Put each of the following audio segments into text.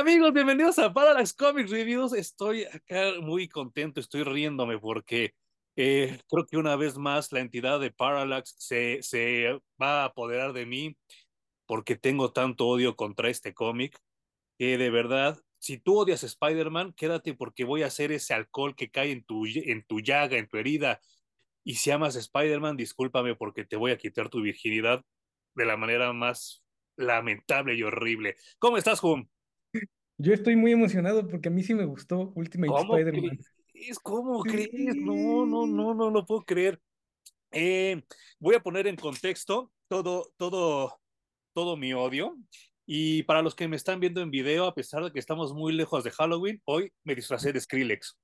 Amigos, bienvenidos a Parallax Comics Reviews. Estoy acá muy contento, estoy riéndome porque eh, creo que una vez más la entidad de Parallax se, se va a apoderar de mí porque tengo tanto odio contra este cómic que de verdad, si tú odias Spider-Man, quédate porque voy a hacer ese alcohol que cae en tu, en tu llaga, en tu herida. Y si amas Spider-Man, discúlpame porque te voy a quitar tu virginidad de la manera más lamentable y horrible. ¿Cómo estás, Hum? Yo estoy muy emocionado porque a mí sí me gustó Ultimate ¿Cómo Spider-Man. crees? ¿Cómo crees? No, no, no, no lo puedo creer. Eh, voy a poner en contexto todo, todo, todo mi odio. Y para los que me están viendo en video, a pesar de que estamos muy lejos de Halloween, hoy me disfracé de Skrillex.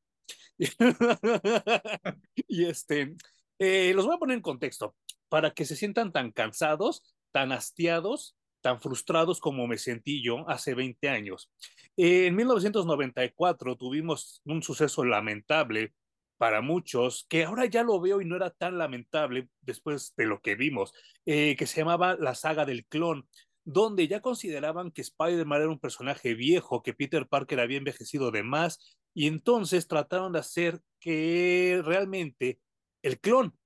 y este, eh, los voy a poner en contexto para que se sientan tan cansados, tan hastiados, tan frustrados como me sentí yo hace 20 años. En 1994 tuvimos un suceso lamentable para muchos, que ahora ya lo veo y no era tan lamentable después de lo que vimos, eh, que se llamaba la saga del clon, donde ya consideraban que Spider-Man era un personaje viejo, que Peter Parker había envejecido de más, y entonces trataron de hacer que realmente el clon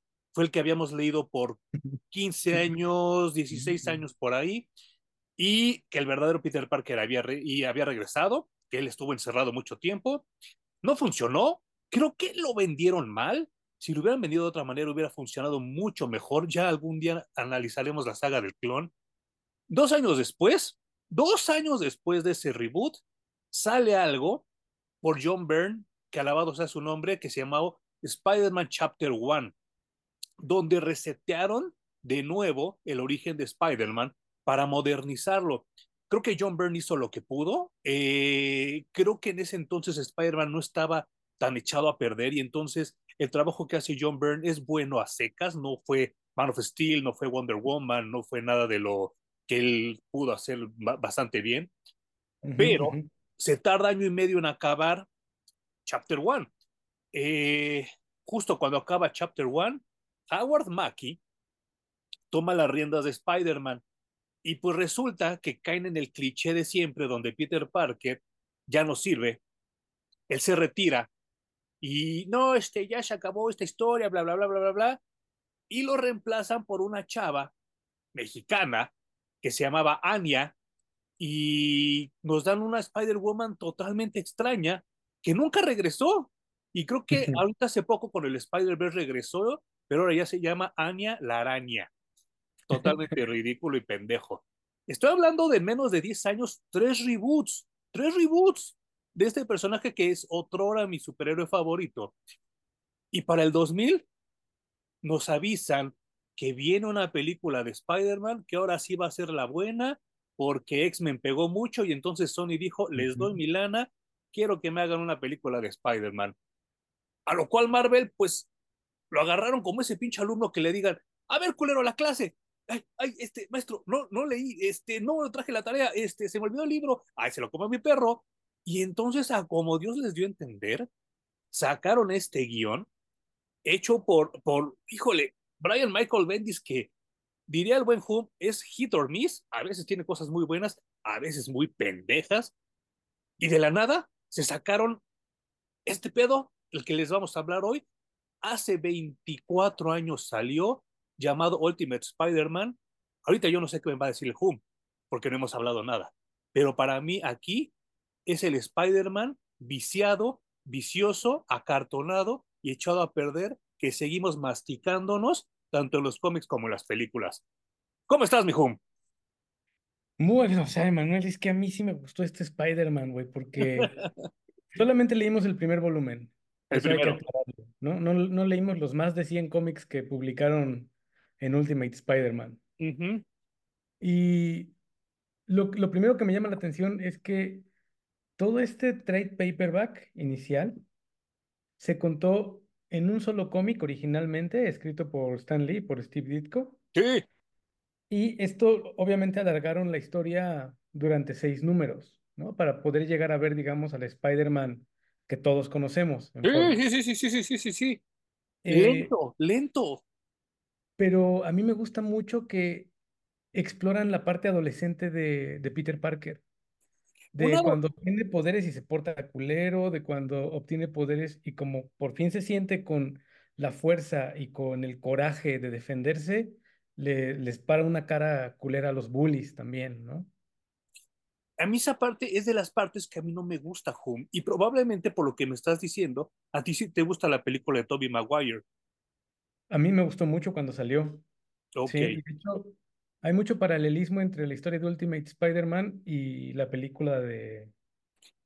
fue el que habíamos leído por 15 años, 16 años por ahí, y que el verdadero Peter Parker había, y había regresado, que él estuvo encerrado mucho tiempo. No funcionó, creo que lo vendieron mal. Si lo hubieran vendido de otra manera, hubiera funcionado mucho mejor. Ya algún día analizaremos la saga del clon. Dos años después, dos años después de ese reboot, sale algo por John Byrne, que alabado sea su nombre, que se llamaba Spider-Man Chapter One, donde resetearon de nuevo el origen de Spider-Man para modernizarlo. Creo que John Byrne hizo lo que pudo. Eh, creo que en ese entonces Spider-Man no estaba tan echado a perder y entonces el trabajo que hace John Byrne es bueno a secas, no fue Man of Steel, no fue Wonder Woman, no fue nada de lo que él pudo hacer bastante bien, uh -huh, pero uh -huh. se tarda año y medio en acabar Chapter One. Eh, justo cuando acaba Chapter One, Howard Mackey toma las riendas de Spider-Man y pues resulta que caen en el cliché de siempre donde Peter Parker ya no sirve, él se retira y no, este, ya se acabó esta historia, bla, bla, bla, bla, bla, bla, y lo reemplazan por una chava mexicana que se llamaba Anya y nos dan una Spider-Woman totalmente extraña que nunca regresó. Y creo que ahorita hace poco con el Spider-Verse regresó, pero ahora ya se llama Anya la araña totalmente ridículo y pendejo. Estoy hablando de menos de 10 años, tres reboots, tres reboots de este personaje que es otrora mi superhéroe favorito. Y para el 2000 nos avisan que viene una película de Spider-Man que ahora sí va a ser la buena porque X-Men pegó mucho y entonces Sony dijo, les doy mi lana, quiero que me hagan una película de Spider-Man. A lo cual Marvel, pues, lo agarraron como ese pinche alumno que le digan, a ver, culero, la clase, ay, ay, este, maestro, no, no leí, este, no traje la tarea, este, se me olvidó el libro, ay, se lo comió mi perro. Y entonces, a como Dios les dio a entender, sacaron este guion hecho por, por, híjole, Brian Michael Bendis, que diría el buen Hum, es hit or miss, a veces tiene cosas muy buenas, a veces muy pendejas, y de la nada se sacaron este pedo, el que les vamos a hablar hoy, hace 24 años salió, llamado Ultimate Spider-Man. Ahorita yo no sé qué me va a decir el Hum, porque no hemos hablado nada. Pero para mí aquí es el Spider-Man viciado, vicioso, acartonado y echado a perder que seguimos masticándonos tanto en los cómics como en las películas. ¿Cómo estás, mi Hum? Muy bien, o sea, Emanuel, es que a mí sí me gustó este Spider-Man, güey, porque solamente leímos el primer volumen. El primero. ¿no? No, no leímos los más de 100 cómics que publicaron en Ultimate Spider-Man. Uh -huh. Y lo, lo, primero que me llama la atención es que todo este trade paperback inicial se contó en un solo cómic originalmente, escrito por Stan Lee, por Steve Ditko. Sí. Y esto obviamente alargaron la historia durante seis números, ¿no? Para poder llegar a ver, digamos, al Spider-Man que todos conocemos. Sí, sí, sí, sí, sí, sí, sí, sí. Eh, lento, lento pero a mí me gusta mucho que exploran la parte adolescente de, de Peter Parker. de cuando obtiene poderes y se porta culero, de cuando obtiene poderes y como por fin se siente con la fuerza y con el coraje de defenderse, le, les para una cara culera a los bullies también, ¿no? A mí esa parte es de las partes que a mí no me gusta, Hum, y probablemente por lo que me estás diciendo, a ti sí te gusta la película de Tobey Maguire. A mí me gustó mucho cuando salió. Sí, de hecho, hay mucho paralelismo entre la historia de Ultimate Spider-Man y la película de,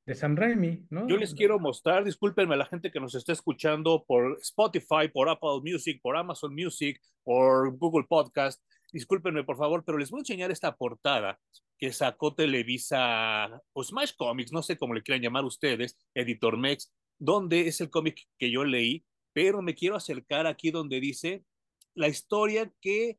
de Sam Raimi, ¿no? Yo les quiero mostrar, discúlpenme a la gente que nos está escuchando por Spotify, por Apple Music, por Amazon Music, por Google Podcast. Discúlpenme, por favor, pero les voy a enseñar esta portada que sacó Televisa o Smash Comics, no sé cómo le quieran llamar ustedes, Editor Mex, donde es el cómic que yo leí, pero me quiero acercar aquí donde dice la historia que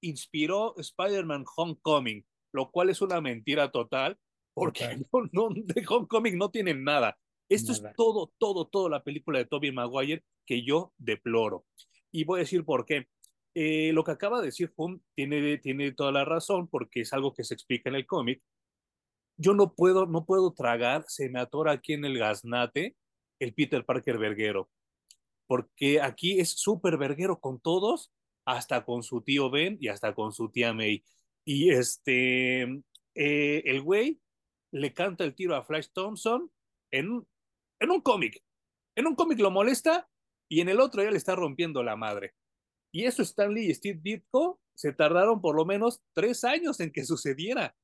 inspiró Spider-Man Homecoming, lo cual es una mentira total, porque no, no, de Homecoming no tienen nada. Esto nada. es todo, todo, todo la película de Tobey Maguire que yo deploro. Y voy a decir por qué. Eh, lo que acaba de decir Hum tiene, tiene toda la razón, porque es algo que se explica en el cómic. Yo no puedo, no puedo tragar, se me atora aquí en el gaznate el Peter Parker verguero, porque aquí es súper verguero con todos, hasta con su tío Ben y hasta con su tía May. Y este, eh, el güey le canta el tiro a Flash Thompson en, en un cómic. En un cómic lo molesta y en el otro ya le está rompiendo la madre. Y eso Stan Lee y Steve Ditko se tardaron por lo menos tres años en que sucediera.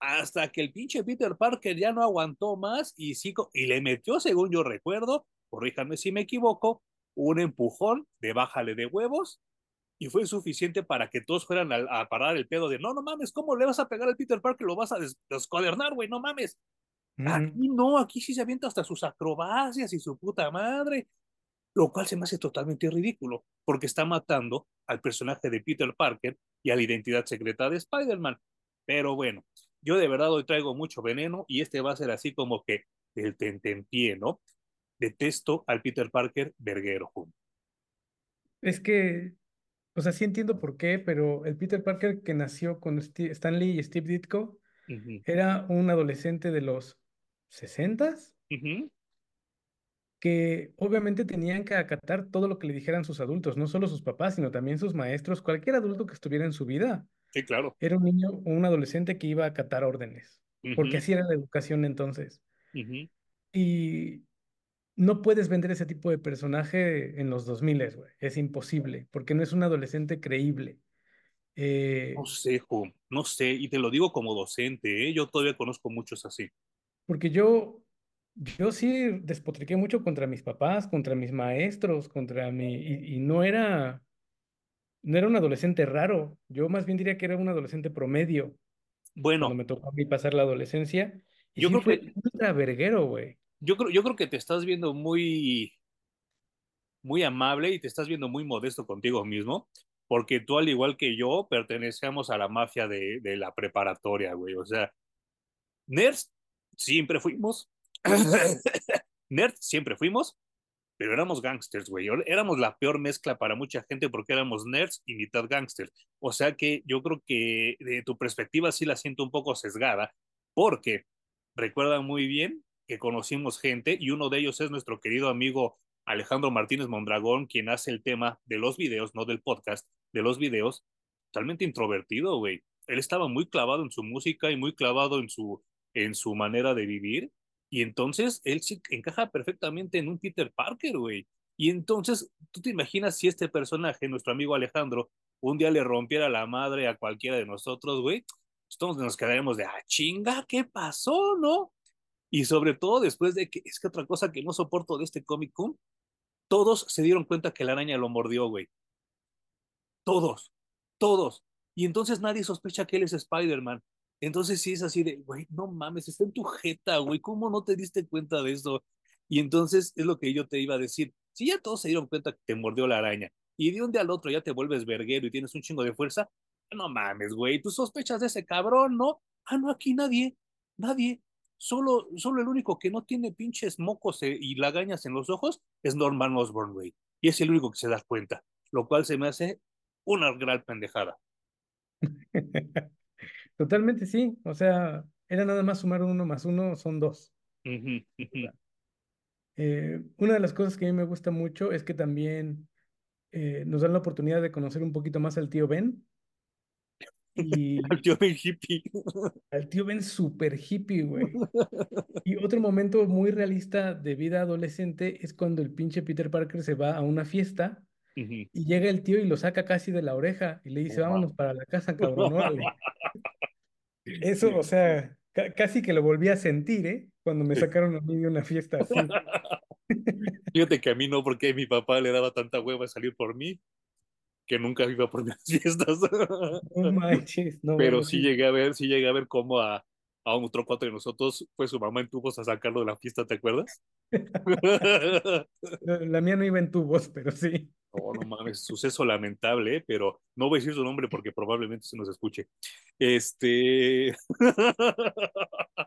Hasta que el pinche Peter Parker ya no aguantó más y, sí, y le metió, según yo recuerdo, corríjanme si me equivoco, un empujón de bájale de huevos y fue suficiente para que todos fueran a, a, parar el pedo de no, no mames, ¿cómo le vas a pegar al Peter Parker? Lo vas a des descuadernar, güey, no mames. Mm. Aquí no, aquí sí se avienta hasta sus acrobacias y su puta madre, lo cual se me hace totalmente ridículo, porque está matando al personaje de Peter Parker y a la identidad secreta de Spider-Man. Pero bueno, yo de verdad hoy traigo mucho veneno y este va a ser así como que el tentempié, ¿no? Detesto al Peter Parker verguero. Es que o sea, sí entiendo por qué, pero el Peter Parker que nació con Steve, Stan Lee y Steve Ditko uh -huh. era un adolescente de los 60s uh -huh. Que obviamente tenían que acatar todo lo que le dijeran sus adultos, no solo sus papás, sino también sus maestros, cualquier adulto que estuviera en su vida. Sí, claro. Era un niño o un adolescente que iba a acatar órdenes, uh -huh. porque así era la educación entonces. Y no puedes vender ese tipo de personaje en los 2000, güey. Es imposible, porque no es un adolescente creíble. Eh, no sé, Jo, no sé, y te lo digo como docente, ¿eh? yo todavía conozco muchos así. Porque yo, yo sí despotriqué mucho contra mis papás, contra mis maestros, contra mi, y, y no era, no era un adolescente raro, yo más bien diría que era un adolescente promedio. Bueno. Cuando me tocó a mí pasar la adolescencia. Y yo sí creo fue que... ultra verguero, güey. Yo creo, yo creo que te estás viendo muy, muy amable y te estás viendo muy modesto contigo mismo, porque tú, al igual que yo, pertenecemos a la mafia de, de la preparatoria, güey. O sea, nerds siempre fuimos, nerds siempre fuimos, pero éramos gangsters, güey. Éramos la peor mezcla para mucha gente porque éramos nerds y mitad gangsters. O sea que yo creo que de tu perspectiva sí la siento un poco sesgada, porque recuerda muy bien que conocimos gente y uno de ellos es nuestro querido amigo Alejandro Martínez Mondragón, quien hace el tema de los videos, no del podcast, de los videos, totalmente introvertido, güey. Él estaba muy clavado en su música y muy clavado en su, en su manera de vivir. Y entonces él sí encaja perfectamente en un Peter Parker, güey. Y entonces, ¿tú te imaginas si este personaje, nuestro amigo Alejandro, un día le rompiera la madre a cualquiera de nosotros, güey? Todos nos quedaremos de, ah, chinga, ¿qué pasó, no? Y sobre todo después de que, es que otra cosa que no soporto de este Comic Con, todos se dieron cuenta que la araña lo mordió, güey. Todos, todos. Y entonces nadie sospecha que él es Spider-Man. Entonces sí es así de, güey, no mames, está en tu jeta, güey, ¿cómo no te diste cuenta de eso? Y entonces es lo que yo te iba a decir. Si ya todos se dieron cuenta que te mordió la araña y de un día al otro ya te vuelves verguero y tienes un chingo de fuerza, no mames, güey, tú sospechas de ese cabrón, ¿no? Ah, no, aquí nadie, nadie. Solo, solo el único que no tiene pinches mocos y lagañas en los ojos es Norman Osborn, güey. Y es el único que se da cuenta, lo cual se me hace una gran pendejada. Totalmente sí, o sea, era nada más sumar uno más uno, son dos. Eh, una de las cosas que a mí me gusta mucho es que también eh, nos dan la oportunidad de conocer un poquito más al tío Ben Al tío Ben hippie. al tío Ben súper hippie, güey. Y otro momento muy realista de vida adolescente es cuando el pinche Peter Parker se va a una fiesta y llega el tío y lo saca casi de la oreja y le dice, No vámonos para la casa, cabrón, órale. Eso, o sea, ca- casi que lo volví a sentir, ¿eh? Cuando me sacaron a mí de una fiesta así. Fíjate que a mí no, porque mi papá le daba tanta hueva salir por mí que nunca iba por mis fiestas. No manches, no, Pero sí. llegué a ver, sí llegué a ver cómo a, a un otro cuatro de nosotros fue su mamá en tubos a sacarlo de la fiesta, ¿te acuerdas? La la mía no iba en tubos, pero sí. Oh, no mames, suceso lamentable, ¿eh? pero no voy a decir su nombre porque probablemente se nos escuche. Este.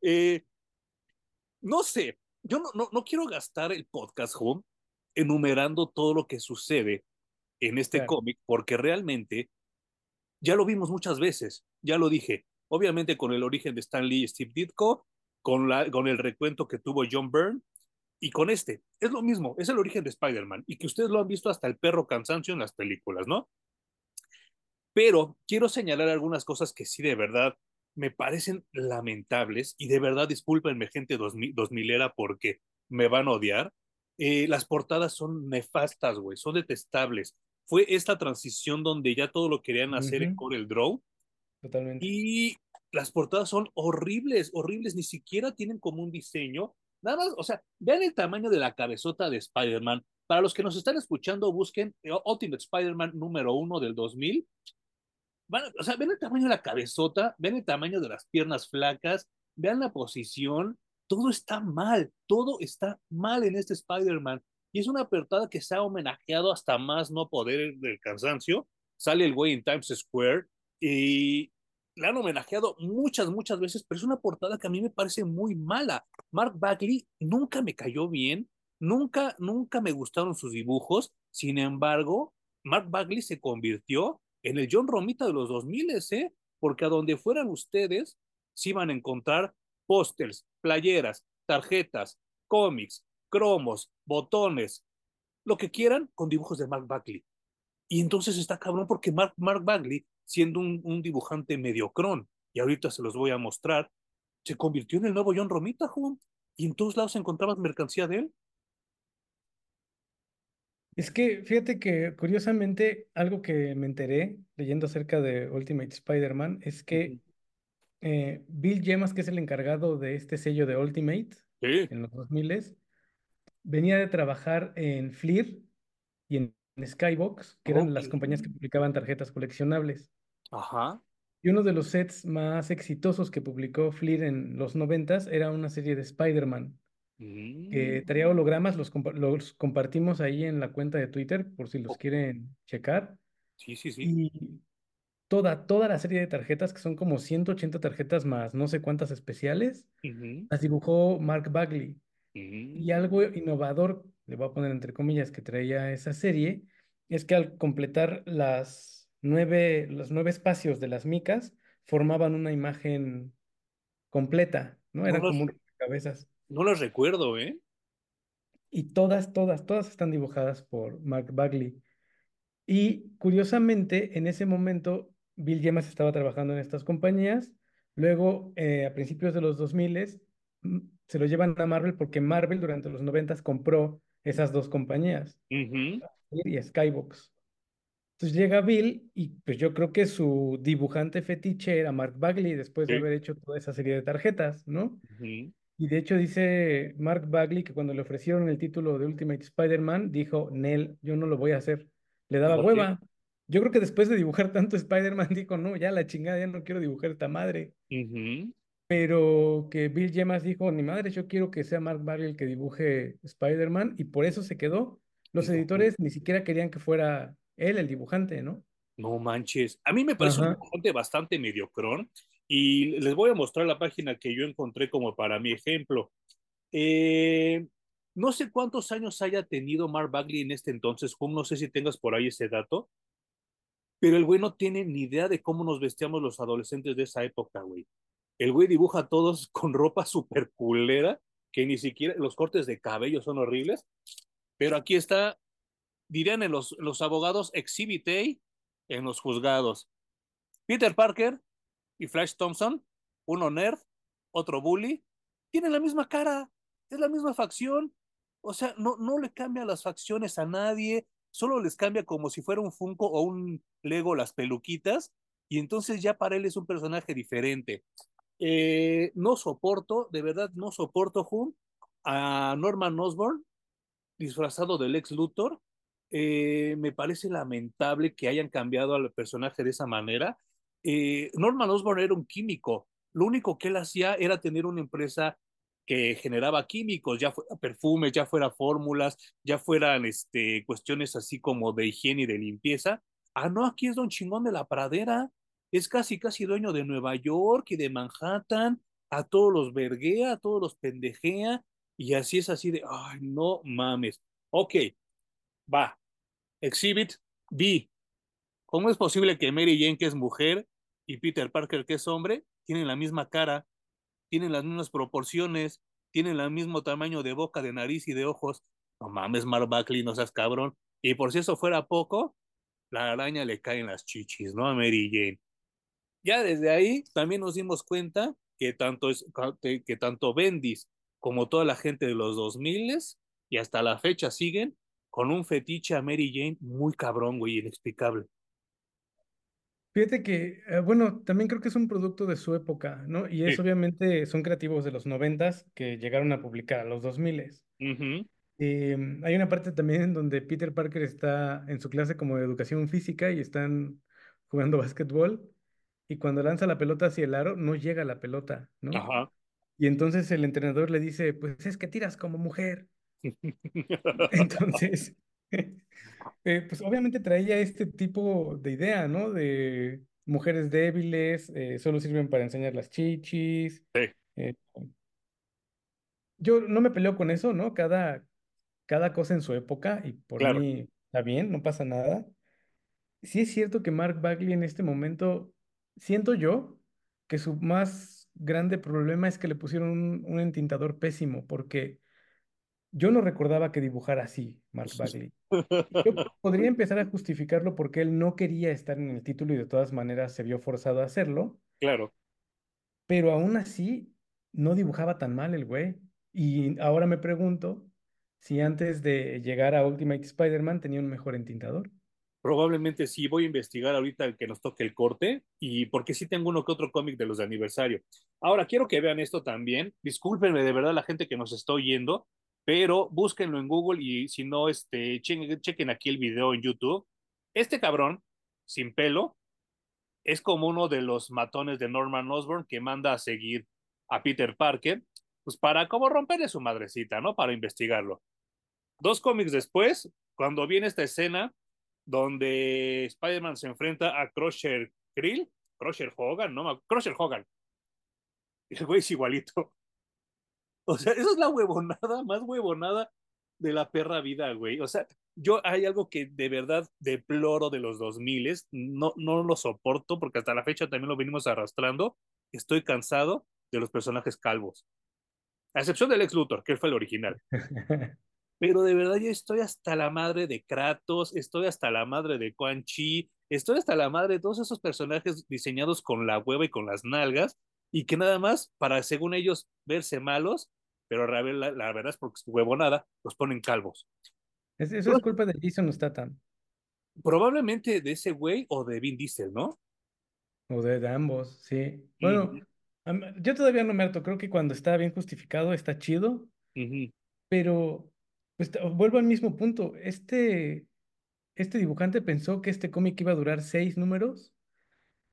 Eh, no sé, yo no, no, no quiero gastar el podcast, home, enumerando todo lo que sucede en este Claro. cómic, porque realmente ya lo vimos muchas veces, ya lo dije, obviamente con el origen de Stan Lee y Steve Ditko, con, la, con el recuento que tuvo John Byrne, y con este, es lo mismo, es el origen de Spider-Man, y que ustedes lo han visto hasta el perro cansancio en las películas, ¿no? Pero quiero señalar algunas cosas que sí de verdad me parecen lamentables, y de verdad discúlpenme gente dos, dos milera porque me van a odiar. Eh, las portadas son nefastas, güey, son detestables. Fue esta transición donde ya todo lo querían hacer en Ujú, Corel Draw, totalmente. y las portadas son horribles, horribles, ni siquiera tienen como un diseño. Nada más, o sea, vean el tamaño de la cabezota de Spider-Man. Para los que nos están escuchando, busquen Ultimate Spider-Man número uno del 2000. Van, o sea, ven el tamaño de la cabezota, ven el tamaño de las piernas flacas, vean la posición. Todo está mal, todo está mal en este Spider-Man. Y es una portada que se ha homenajeado hasta más no poder del cansancio. Sale el güey en Times Square y la han homenajeado muchas, muchas veces, pero es una portada que a mí me parece muy mala. Mark Bagley nunca me cayó bien, nunca, nunca me gustaron sus dibujos. Sin embargo, Mark Bagley se convirtió en el John Romita de los 2000, ¿eh? Porque a donde fueran ustedes, sí van a encontrar pósters, playeras, tarjetas, cómics, cromos, botones, lo que quieran con dibujos de Mark Bagley. Y entonces está cabrón porque Mark, Mark Bagley, siendo un, un dibujante mediocrón, y ahorita se los voy a mostrar, se convirtió en el nuevo John Romita, Juan. Y en todos lados encontrabas mercancía de él. Es que fíjate que curiosamente algo que me enteré leyendo acerca de Ultimate Spider-Man es que eh, Bill Yemas, que es el encargado de este sello de Ultimate Sí. en los 2000 venía de trabajar en Fleer y en, Skybox, que eran las compañías que publicaban tarjetas coleccionables. Ajá. Y uno de los sets más exitosos que publicó Fleer en los 90 era una serie de Spider-Man que traía Mm. hologramas, los, compa- los compartimos ahí en la cuenta de Twitter por si los Oh, quieren checar. Sí, sí, sí. Y toda, toda la serie de tarjetas, que son como 180 tarjetas más no sé cuántas especiales, Ujú. las dibujó Mark Bagley. Y algo Mm. innovador, le voy a poner entre comillas, que traía esa serie, es que al completar las nueve, los nueve espacios de las micas, formaban una imagen completa, ¿no? No Eran las, como un rompecabezas. no las recuerdo, ¿eh? Y todas, todas, todas están dibujadas por Mark Bagley. Y curiosamente, en ese momento, Bill Yemas estaba trabajando en estas compañías. Luego, eh, a principios de los 2000, mm, se lo llevan a Marvel porque Marvel durante los 90 compró esas dos compañías, y Skybox. Entonces llega Bill y pues yo creo que su dibujante fetiche era Mark Bagley después de haber hecho toda esa serie de tarjetas, ¿no? Y de hecho dice Mark Bagley que cuando le ofrecieron el título de Ultimate Spider-Man, dijo, Nel, yo no lo voy a hacer. Le daba hueva. Yo creo que después de dibujar tanto Spider-Man, dijo, no, ya la chingada, ya no quiero dibujar esta madre. Pero que Bill Yemas dijo, ni madre, yo quiero que sea Mark Bagley el que dibuje Spider-Man, y por eso se quedó. Los editores ni siquiera querían que fuera él el dibujante, ¿no? No manches. A mí me parece un Ajá. dibujante bastante mediocrón y les voy a mostrar la página que yo encontré como para mi ejemplo. Eh, no sé cuántos años haya tenido Mark Bagley en este entonces, Hum, no sé si tengas por ahí ese dato, pero el güey no tiene ni idea de cómo nos vestíamos los adolescentes de esa época, güey. el güey dibuja a todos con ropa súper culera, que ni siquiera los cortes de cabello son horribles, pero aquí está, dirían en los, los abogados, exhibit A en los juzgados. Peter Parker y Flash Thompson, uno nerd, otro bully, tienen la misma cara, es la misma facción, o sea, no, no le cambia las facciones a nadie, solo les cambia como si fuera un Funko o un Lego las peluquitas, y entonces ya para él es un personaje diferente. Eh, no soporto, de verdad, no soporto, a Norman Osborn disfrazado del ex Luthor. Eh, me parece lamentable que hayan cambiado al personaje de esa manera. Eh, Norman Osborn era un químico. Lo único que él hacía era tener una empresa que generaba químicos, ya fuera perfumes, ya fuera fórmulas, ya fueran este, cuestiones así como de higiene y de limpieza. Ah, no, aquí es don chingón de la pradera. Es casi, casi dueño de Nueva York y de Manhattan. A todos los verguea, a todos los pendejea. Y así es así de, ay, no mames. Ok, va. Exhibit B. ¿Cómo es posible que Mary Jane, que es mujer, y Peter Parker, que es hombre, tienen la misma cara? tienen las mismas proporciones, tienen el mismo tamaño de boca, de nariz y de ojos. No mames, Mark Buckley, no seas cabrón. Y por si eso fuera poco, la araña le cae en las chichis, ¿no? A Mary Jane. Ya desde ahí también nos dimos cuenta que tanto, que tanto Bendis como toda la gente de los 2000 y hasta la fecha siguen con un fetiche a Mary Jane muy cabrón, güey, inexplicable. Fíjate que, eh, bueno, también creo que es un producto de su época, ¿no? Y es Sí. obviamente, son creativos de los noventas que llegaron a publicar a los dos miles. Ujú, Em, hay una parte también en donde Peter Parker está en su clase como de educación física y están jugando básquetbol y cuando lanza la pelota hacia el aro no llega la pelota, ¿no? Ajá. Y entonces el entrenador le dice, pues es que tiras como mujer. Entonces, eh, pues obviamente traía este tipo de idea, ¿no? De mujeres débiles, eh, solo sirven para enseñar las chichis. Sí, eh, yo no me peleo con eso, ¿no? Cada, cada cosa en su época y por claro. mí está bien, no pasa nada. Sí es cierto que Mark Bagley en este momento, siento yo que su más grande problema es que le pusieron un, un entintador pésimo, porque yo no recordaba que dibujara así Mark Bagley. Yo podría empezar a justificarlo porque él no quería estar en el título y de todas maneras se vio forzado a hacerlo, Claro. pero aún así no dibujaba tan mal el güey. Y ahora me pregunto si antes de llegar a Ultimate Spider-Man tenía un mejor entintador. Probablemente sí, voy a investigar ahorita el que nos toque el corte y porque sí tengo uno que otro cómic de los de aniversario. Ahora, quiero que vean esto también. Discúlpenme de verdad la gente que nos está oyendo, pero búsquenlo en Google y si no, este, chequen, aquí el video en YouTube. Este cabrón, sin pelo, es como uno de los matones de Norman Osborn que manda a seguir a Peter Parker, pues para como romperle su madrecita, ¿no? Para investigarlo. Dos cómics después, cuando viene esta escena donde Spider-Man se enfrenta a Crusher Krill, Crusher Hogan, ¿no? Crusher Hogan. El güey es igualito. O sea, eso es la huevonada, más huevonada de la perra vida, güey. O sea, yo hay algo que de verdad deploro de los 2000, no, no lo soporto porque hasta la fecha también lo venimos arrastrando. Estoy cansado de los personajes calvos. A excepción del ex Luthor, que fue el original. Pero de verdad yo estoy hasta la madre de Kratos, estoy hasta la madre de Quan Chi, estoy hasta la madre de todos esos personajes diseñados con la hueva y con las nalgas, y que nada más, para según ellos verse malos, pero la, la, verdad es porque su huevonada, los ponen calvos. Es- eso es culpa de Jason Statham, Probablemente de ese güey o de Vin Diesel, ¿no? o de, de ambos, sí. Uh Bueno, -huh, yo todavía no me harto, creo que cuando está bien justificado está chido, uh -huh. pero pues, vuelvo al mismo punto. Este, este dibujante pensó que este cómic iba a durar seis números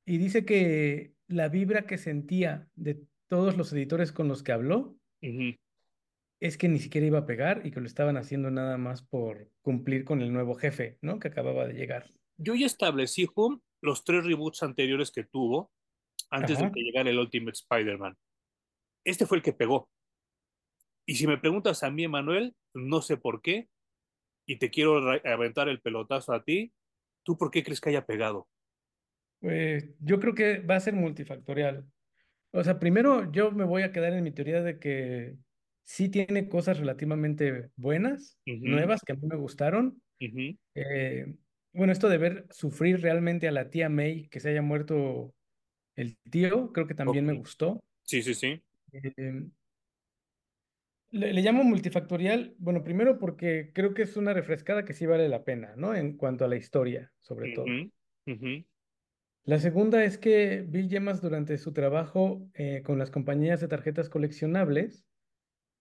y dice que la vibra que sentía de todos los editores con los que habló Uh -huh. Es que ni siquiera iba a pegar y que lo estaban haciendo nada más por cumplir con el nuevo jefe, ¿no? Que acababa de llegar. Yo ya establecí, Hum, los tres reboots anteriores que tuvo antes de que llegara el Ultimate Spider-Man. Este fue el que pegó. Y si me preguntas a mí, Emanuel, no sé por qué, y te quiero aventar el pelotazo a ti, ¿tú por qué crees que haya pegado? Eh, yo creo que va a ser multifactorial. O sea, primero yo me voy a quedar en mi teoría de que sí tiene cosas relativamente buenas, nuevas, que a mí me gustaron. Eh, bueno, esto de ver sufrir realmente a la tía May, que se haya muerto el tío, creo que también me gustó. Sí, sí, sí. Eh, le, le llamo multifactorial, bueno, primero porque creo que es una refrescada que sí vale la pena, ¿no? En cuanto a la historia, sobre todo. La segunda es que Bill Yemas durante su trabajo eh, con las compañías de tarjetas coleccionables,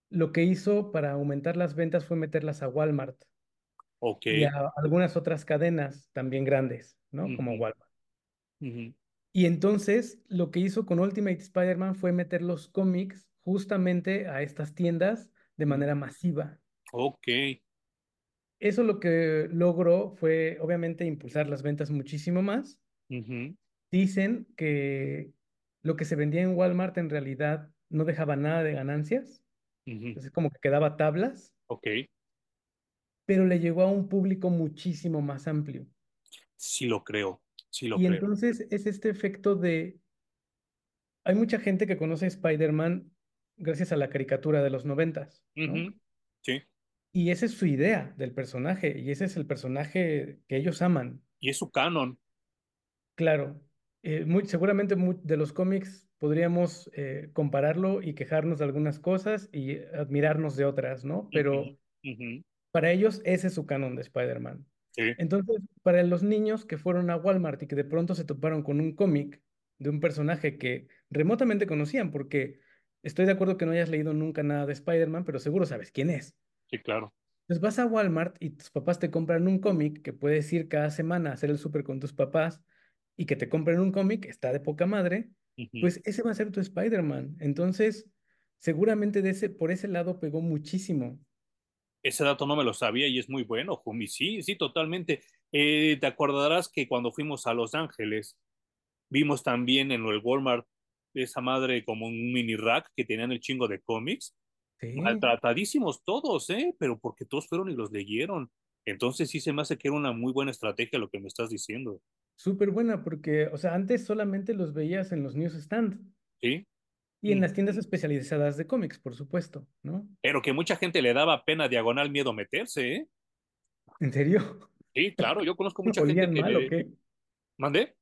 lo que hizo para aumentar las ventas fue meterlas a Walmart y a algunas otras cadenas también grandes, ¿no? Como Walmart. Y entonces lo que hizo con Ultimate Spider-Man fue meter los cómics justamente a estas tiendas de manera masiva. Ok. Eso lo que logró fue obviamente impulsar las ventas muchísimo más. Dicen que lo que se vendía en Walmart en realidad no dejaba nada de ganancias, ujú. es como que quedaba tablas, Ok. pero le llegó a un público muchísimo más amplio. Sí lo creo. Sí lo Y creo. entonces es este efecto de, hay mucha gente que conoce a Spider-Man gracias a la caricatura de los noventas, Sí. Y esa es su idea del personaje, y ese es el personaje que ellos aman. Y es su canon. Claro, eh, muy, seguramente de los cómics podríamos eh, compararlo y quejarnos de algunas cosas y admirarnos de otras, ¿no? Pero para ellos ese es su canon de Spider-Man. Sí. Entonces, para los niños que fueron a Walmart y que de pronto se toparon con un cómic de un personaje que remotamente conocían, porque estoy de acuerdo que no hayas leído nunca nada de Spider-Man, pero seguro sabes quién es. Sí, claro. Entonces vas a Walmart y tus papás te compran un cómic que puedes ir cada semana a hacer el súper con tus papás y que te compren un cómic, está de poca madre, pues ese va a ser tu Spider-Man. Entonces, seguramente de ese, por ese lado pegó muchísimo. Ese dato no me lo sabía y es muy bueno, Jumi. Sí, sí, totalmente. Eh, te acordarás que cuando fuimos a Los Ángeles, vimos también en el Walmart esa madre como un mini rack que tenían el chingo de cómics. Sí, Maltratadísimos todos, ¿eh? Pero porque todos fueron y los leyeron. Entonces sí se me hace que era una muy buena estrategia lo que me estás diciendo. Súper buena porque, o sea, antes solamente los veías en los newsstand ¿Sí? y en Mm. las tiendas especializadas de cómics, por supuesto, ¿no? Pero que mucha gente le daba pena diagonal miedo meterse, ¿eh? ¿En serio? Sí, claro, yo conozco mucha gente ¿Olían que mal o le... qué? ¿Mandé?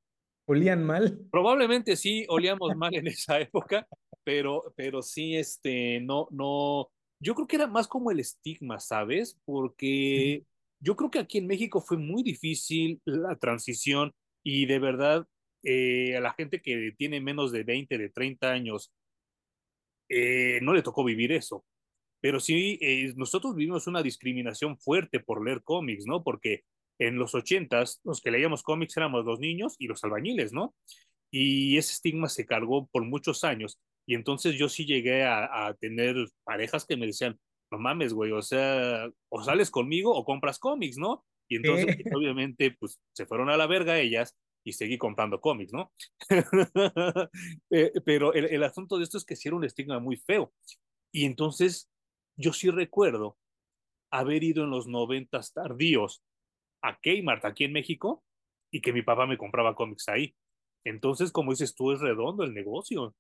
¿Olían mal? Probablemente sí olíamos mal en esa época, pero, pero sí, este, no, no, yo creo que era más como el estigma, ¿sabes? Porque yo creo que aquí en México fue muy difícil la transición y de verdad eh, a la gente que tiene menos de 20, de 30 años, eh, no le tocó vivir eso. Pero sí, eh, nosotros vivimos una discriminación fuerte por leer cómics, ¿no? Porque en los ochentas, los que leíamos cómics éramos los niños y los albañiles, ¿no? Y ese estigma se cargó por muchos años. Y entonces yo sí llegué a, a tener parejas que me decían, no mames, güey, o sea, o sales conmigo o compras cómics, ¿no? Y entonces, Eh, pues, obviamente, pues se fueron a la verga ellas y seguí comprando cómics, ¿no? Eh, Pero el, el asunto de esto es que sí era un estigma muy feo. Y entonces yo sí recuerdo haber ido en los noventas tardíos a Kmart aquí en México y que mi papá me compraba cómics ahí. Entonces, como dices tú, es redondo el negocio.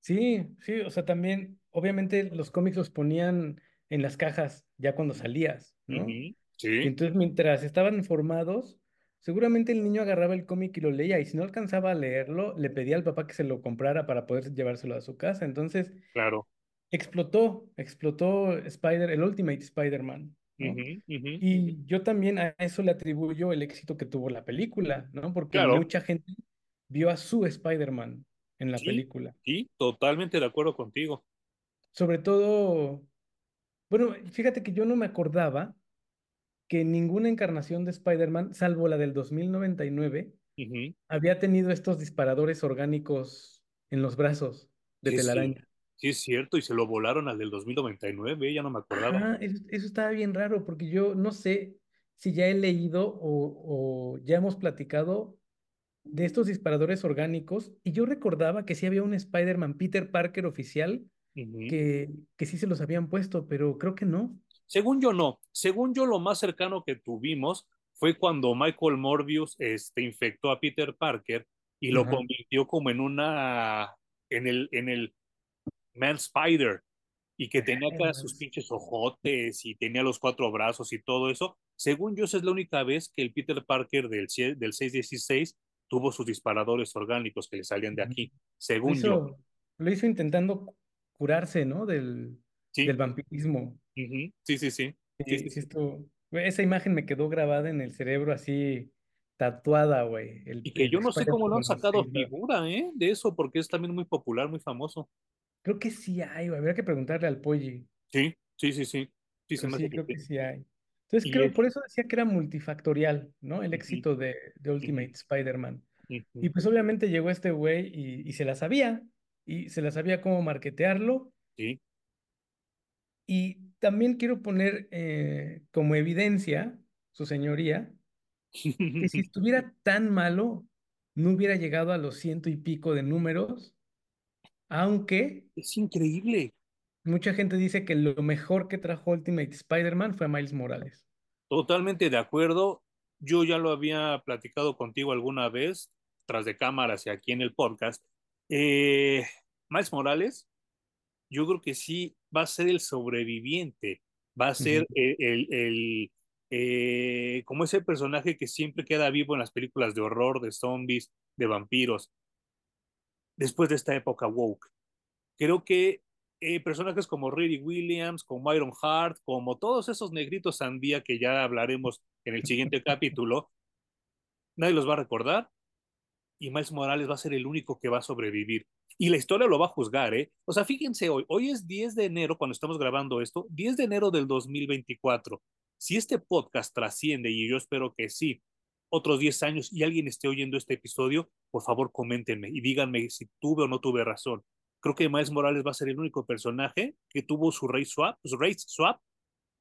Sí, sí, o sea, también, obviamente los cómics los ponían en las cajas ya cuando salías, ¿no? Ujú, Y Sí, entonces mientras estaban formados, seguramente el niño agarraba el cómic y lo leía, y si no alcanzaba a leerlo, le pedía al papá que se lo comprara para poder llevárselo a su casa. Entonces, claro. explotó, explotó Spider, el Ultimate Spider-Man, Y yo también a eso le atribuyo el éxito que tuvo la película, ¿no? Porque Claro, mucha gente vio a su Spider-Man en la sí, película. sí, totalmente de acuerdo contigo. Sobre todo, bueno, fíjate que yo no me acordaba que ninguna encarnación de Spider-Man, salvo la del 2099, Ujú, había tenido estos disparadores orgánicos en los brazos de Sí, telaraña. sí, es cierto, y se lo volaron al del 2099, ya no me acordaba. Eso, eso estaba bien raro porque yo no sé si ya he leído o, o ya hemos platicado de estos disparadores orgánicos y yo recordaba que sí había un Spider-Man Peter Parker oficial que, que sí se los habían puesto, pero creo que no. Según yo, no. Según yo, lo más cercano que tuvimos fue cuando Michael Morbius este, infectó a Peter Parker y lo Ajá. convirtió como en una en el, en el Man Spider y que tenía acá sus pinches ojotes y tenía los cuatro brazos y todo eso. Según yo, esa es la única vez que el Peter Parker del, del 616 tuvo sus disparadores orgánicos que le salían de aquí, Lo según yo. lo hizo intentando cu- curarse, ¿no? Del, Sí, del vampirismo. Sí, sí, sí. Sí, sí, Sí, sí, sí. esto, güey, esa imagen me quedó grabada en el cerebro así tatuada, güey. El, Y que yo no sé cómo lo han sacado figura, ¿eh? De eso, porque es también muy popular, muy famoso. Creo que sí hay, güey. Habría que preguntarle al Polly, Sí, sí, sí, sí. Sí, se me sí, creo que sí hay. Entonces creo, es. por eso decía que era multifactorial, ¿no? El éxito de, de Ultimate Spider-Man. Y pues obviamente llegó este güey y, y se la sabía, y se la sabía cómo marketearlo. Sí. Y también quiero poner eh, como evidencia, su señoría, que si estuviera tan malo, no hubiera llegado a los ciento y pico de números, aunque Es increíble. mucha gente dice que lo mejor que trajo Ultimate Spider-Man fue a Miles Morales. Totalmente de acuerdo. Yo ya lo había platicado contigo alguna vez, tras de cámaras y aquí en el podcast. Eh, Miles Morales, yo creo que sí va a ser el sobreviviente, va a ser el, el, el, eh, como ese personaje que siempre queda vivo en las películas de horror, de zombies, de vampiros, después de esta época woke. Creo que eh, personajes como Riri Williams, como Iron Heart, como todos esos negritos sandía que ya hablaremos en el siguiente capítulo, nadie los va a recordar y Miles Morales va a ser el único que va a sobrevivir. Y la historia lo va a juzgar, ¿eh? O sea, fíjense hoy, hoy es 10 de enero cuando estamos grabando esto, 10 de enero del 2024. Si este podcast trasciende, y yo espero que sí, otros 10 años y alguien esté oyendo este episodio, por favor coméntenme y díganme si tuve o no tuve razón. Creo que Miles Morales va a ser el único personaje que tuvo su race swap, su race swap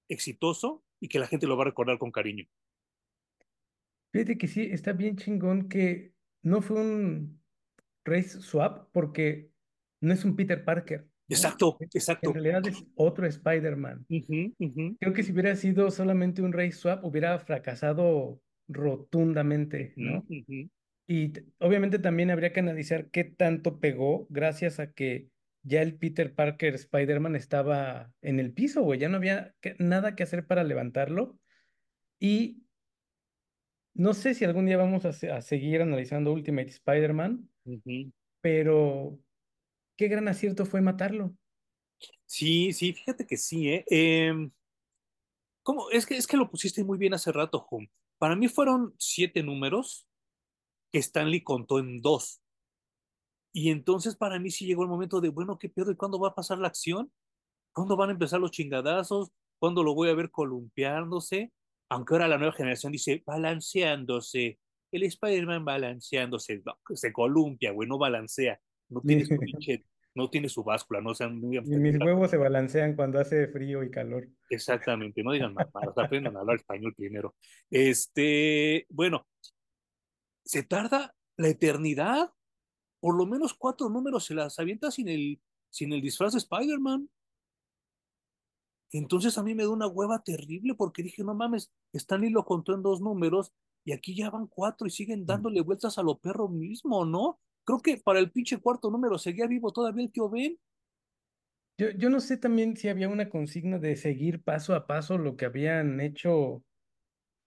exitoso y que la gente lo va a recordar con cariño. Fíjate que sí, está bien chingón que no fue un race swap porque no es un Peter Parker, ¿no? Exacto, En exacto. realidad es otro Spider-Man. Uh -huh, uh -huh, Creo que si hubiera sido solamente un race swap, hubiera fracasado rotundamente, ¿no? uh -huh. Y obviamente también habría que analizar qué tanto pegó gracias a que ya el Peter Parker Spider-Man estaba en el piso, güey, ya no había que- nada que hacer para levantarlo. Y no sé si algún día vamos a, se- a seguir analizando Ultimate Spider-Man, Uh -huh. pero qué gran acierto fue matarlo. Sí, sí, fíjate que sí, ¿eh? eh ¿cómo? Es que, es que lo pusiste muy bien hace rato, Hum. Para mí fueron siete números que Stanley contó en dos. Y entonces para mí sí llegó el momento de, bueno, ¿qué pedo? ¿Y cuándo va a pasar la acción? ¿Cuándo van a empezar los chingadazos? ¿Cuándo lo voy a ver columpiándose? Aunque ahora la nueva generación dice balanceándose. El Spider-Man balanceándose. No, se columpia, güey, no balancea. No tiene su pinche, no tiene su báscula, no sean muy mis huevos se balancean cuando hace frío y calor. Exactamente, no digan mamadas, aprendan a hablar español primero. Este, bueno, se tarda la eternidad, por lo menos cuatro números se las avienta sin el, sin el disfraz de Spider-Man. Entonces a mí me da una hueva terrible porque dije, no mames, Stanley lo contó en dos números y aquí ya van cuatro y siguen dándole vueltas a lo perro mismo, ¿no? Creo que para el pinche cuarto número seguía vivo todavía el tío Ben. Yo, yo no sé también si había una consigna de seguir paso a paso lo que habían hecho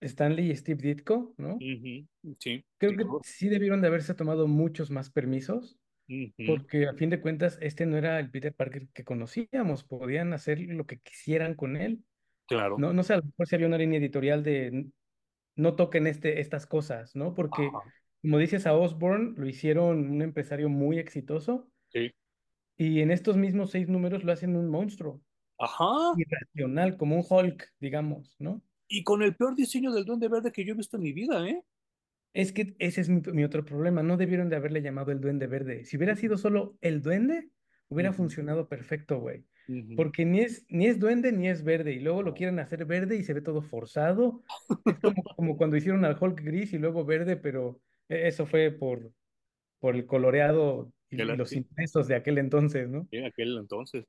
Stanley y Steve Ditko, ¿no? Uh -huh. Sí, Creo que claro. sí debieron de haberse tomado muchos más permisos, Uh -huh. porque a fin de cuentas este no era el Peter Parker que conocíamos, podían hacer lo que quisieran con él. Claro. No, no sé, a lo mejor si había una línea editorial de no toquen este, estas cosas, ¿no? Porque, Ajá. como dices, a Osborn lo hicieron un empresario muy exitoso Sí. y en estos mismos seis números lo hacen un monstruo, Ajá. irracional, como un Hulk, digamos, ¿no? Y con el peor diseño del Duende Verde que yo he visto en mi vida, ¿eh? Es que ese es mi, mi otro problema. No debieron de haberle llamado el Duende Verde. Si hubiera sido solo el Duende, hubiera Uh -huh. funcionado perfecto, güey. Uh -huh. Porque ni es, ni es duende ni es verde. Y luego lo quieren hacer verde y se ve todo forzado. Es como, como cuando hicieron al Hulk gris y luego verde, pero e- eso fue por, por el coloreado y, los impresos de aquel entonces, ¿no? en aquel entonces.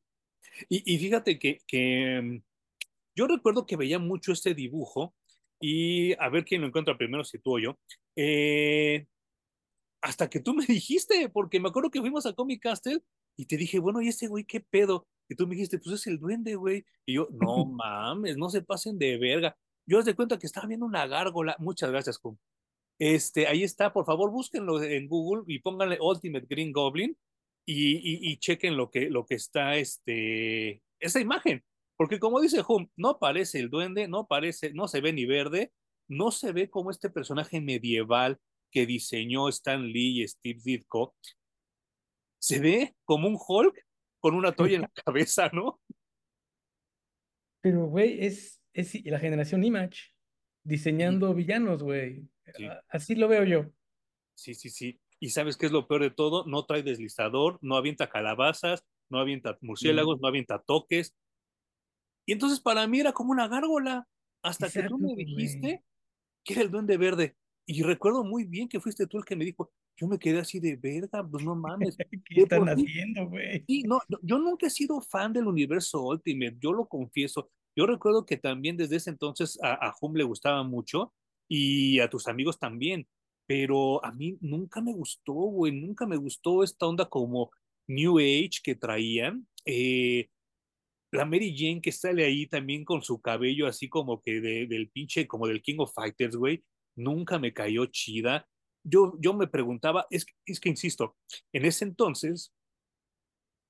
Y, y fíjate que, que mm, yo recuerdo que veía mucho este dibujo y a ver quién lo encuentra primero, si tú o yo. Eh, hasta que tú me dijiste, porque me acuerdo que fuimos a Comic Castle y te dije, bueno, ¿y este güey qué pedo? Y tú me dijiste, pues es el duende, güey. Y yo, no mames, no se pasen de verga. Yo os de cuenta que estaba viendo una gárgola. Muchas gracias, Cum. Este, ahí está, por favor, búsquenlo en Google y pónganle Ultimate Green Goblin y, y, y chequen lo que, lo que está, este, esa imagen. Porque como dice Hum, no parece el duende, no parece, no se ve ni verde, no se ve como este personaje medieval que diseñó Stan Lee y Steve Ditko. Se ve como un Hulk con una toalla en la cabeza, ¿no? Pero, güey, es, es la generación Image diseñando villanos, güey. Sí. Así lo veo yo. Sí, sí, sí. Y sabes qué es lo peor de todo? No trae deslizador, no avienta calabazas, no avienta murciélagos, No. no avienta toques. Y entonces para mí era como una gárgola, hasta que tú me güey. dijiste que era el duende verde. Y recuerdo muy bien que fuiste tú el que me dijo, yo me quedé así de verga, pues no mames. ¿Qué están haciendo, güey? Sí, no, no, yo nunca he sido fan del universo Ultimate, yo lo confieso. Yo recuerdo que también desde ese entonces a, a Hum le gustaba mucho y a tus amigos también, pero a mí nunca me gustó, güey, nunca me gustó esta onda como New Age que traían. Eh, la Mary Jane que sale ahí también con su cabello así como que de, del pinche, como del King of Fighters, güey, nunca me cayó chida. Yo, yo me preguntaba, es, es que insisto, en ese entonces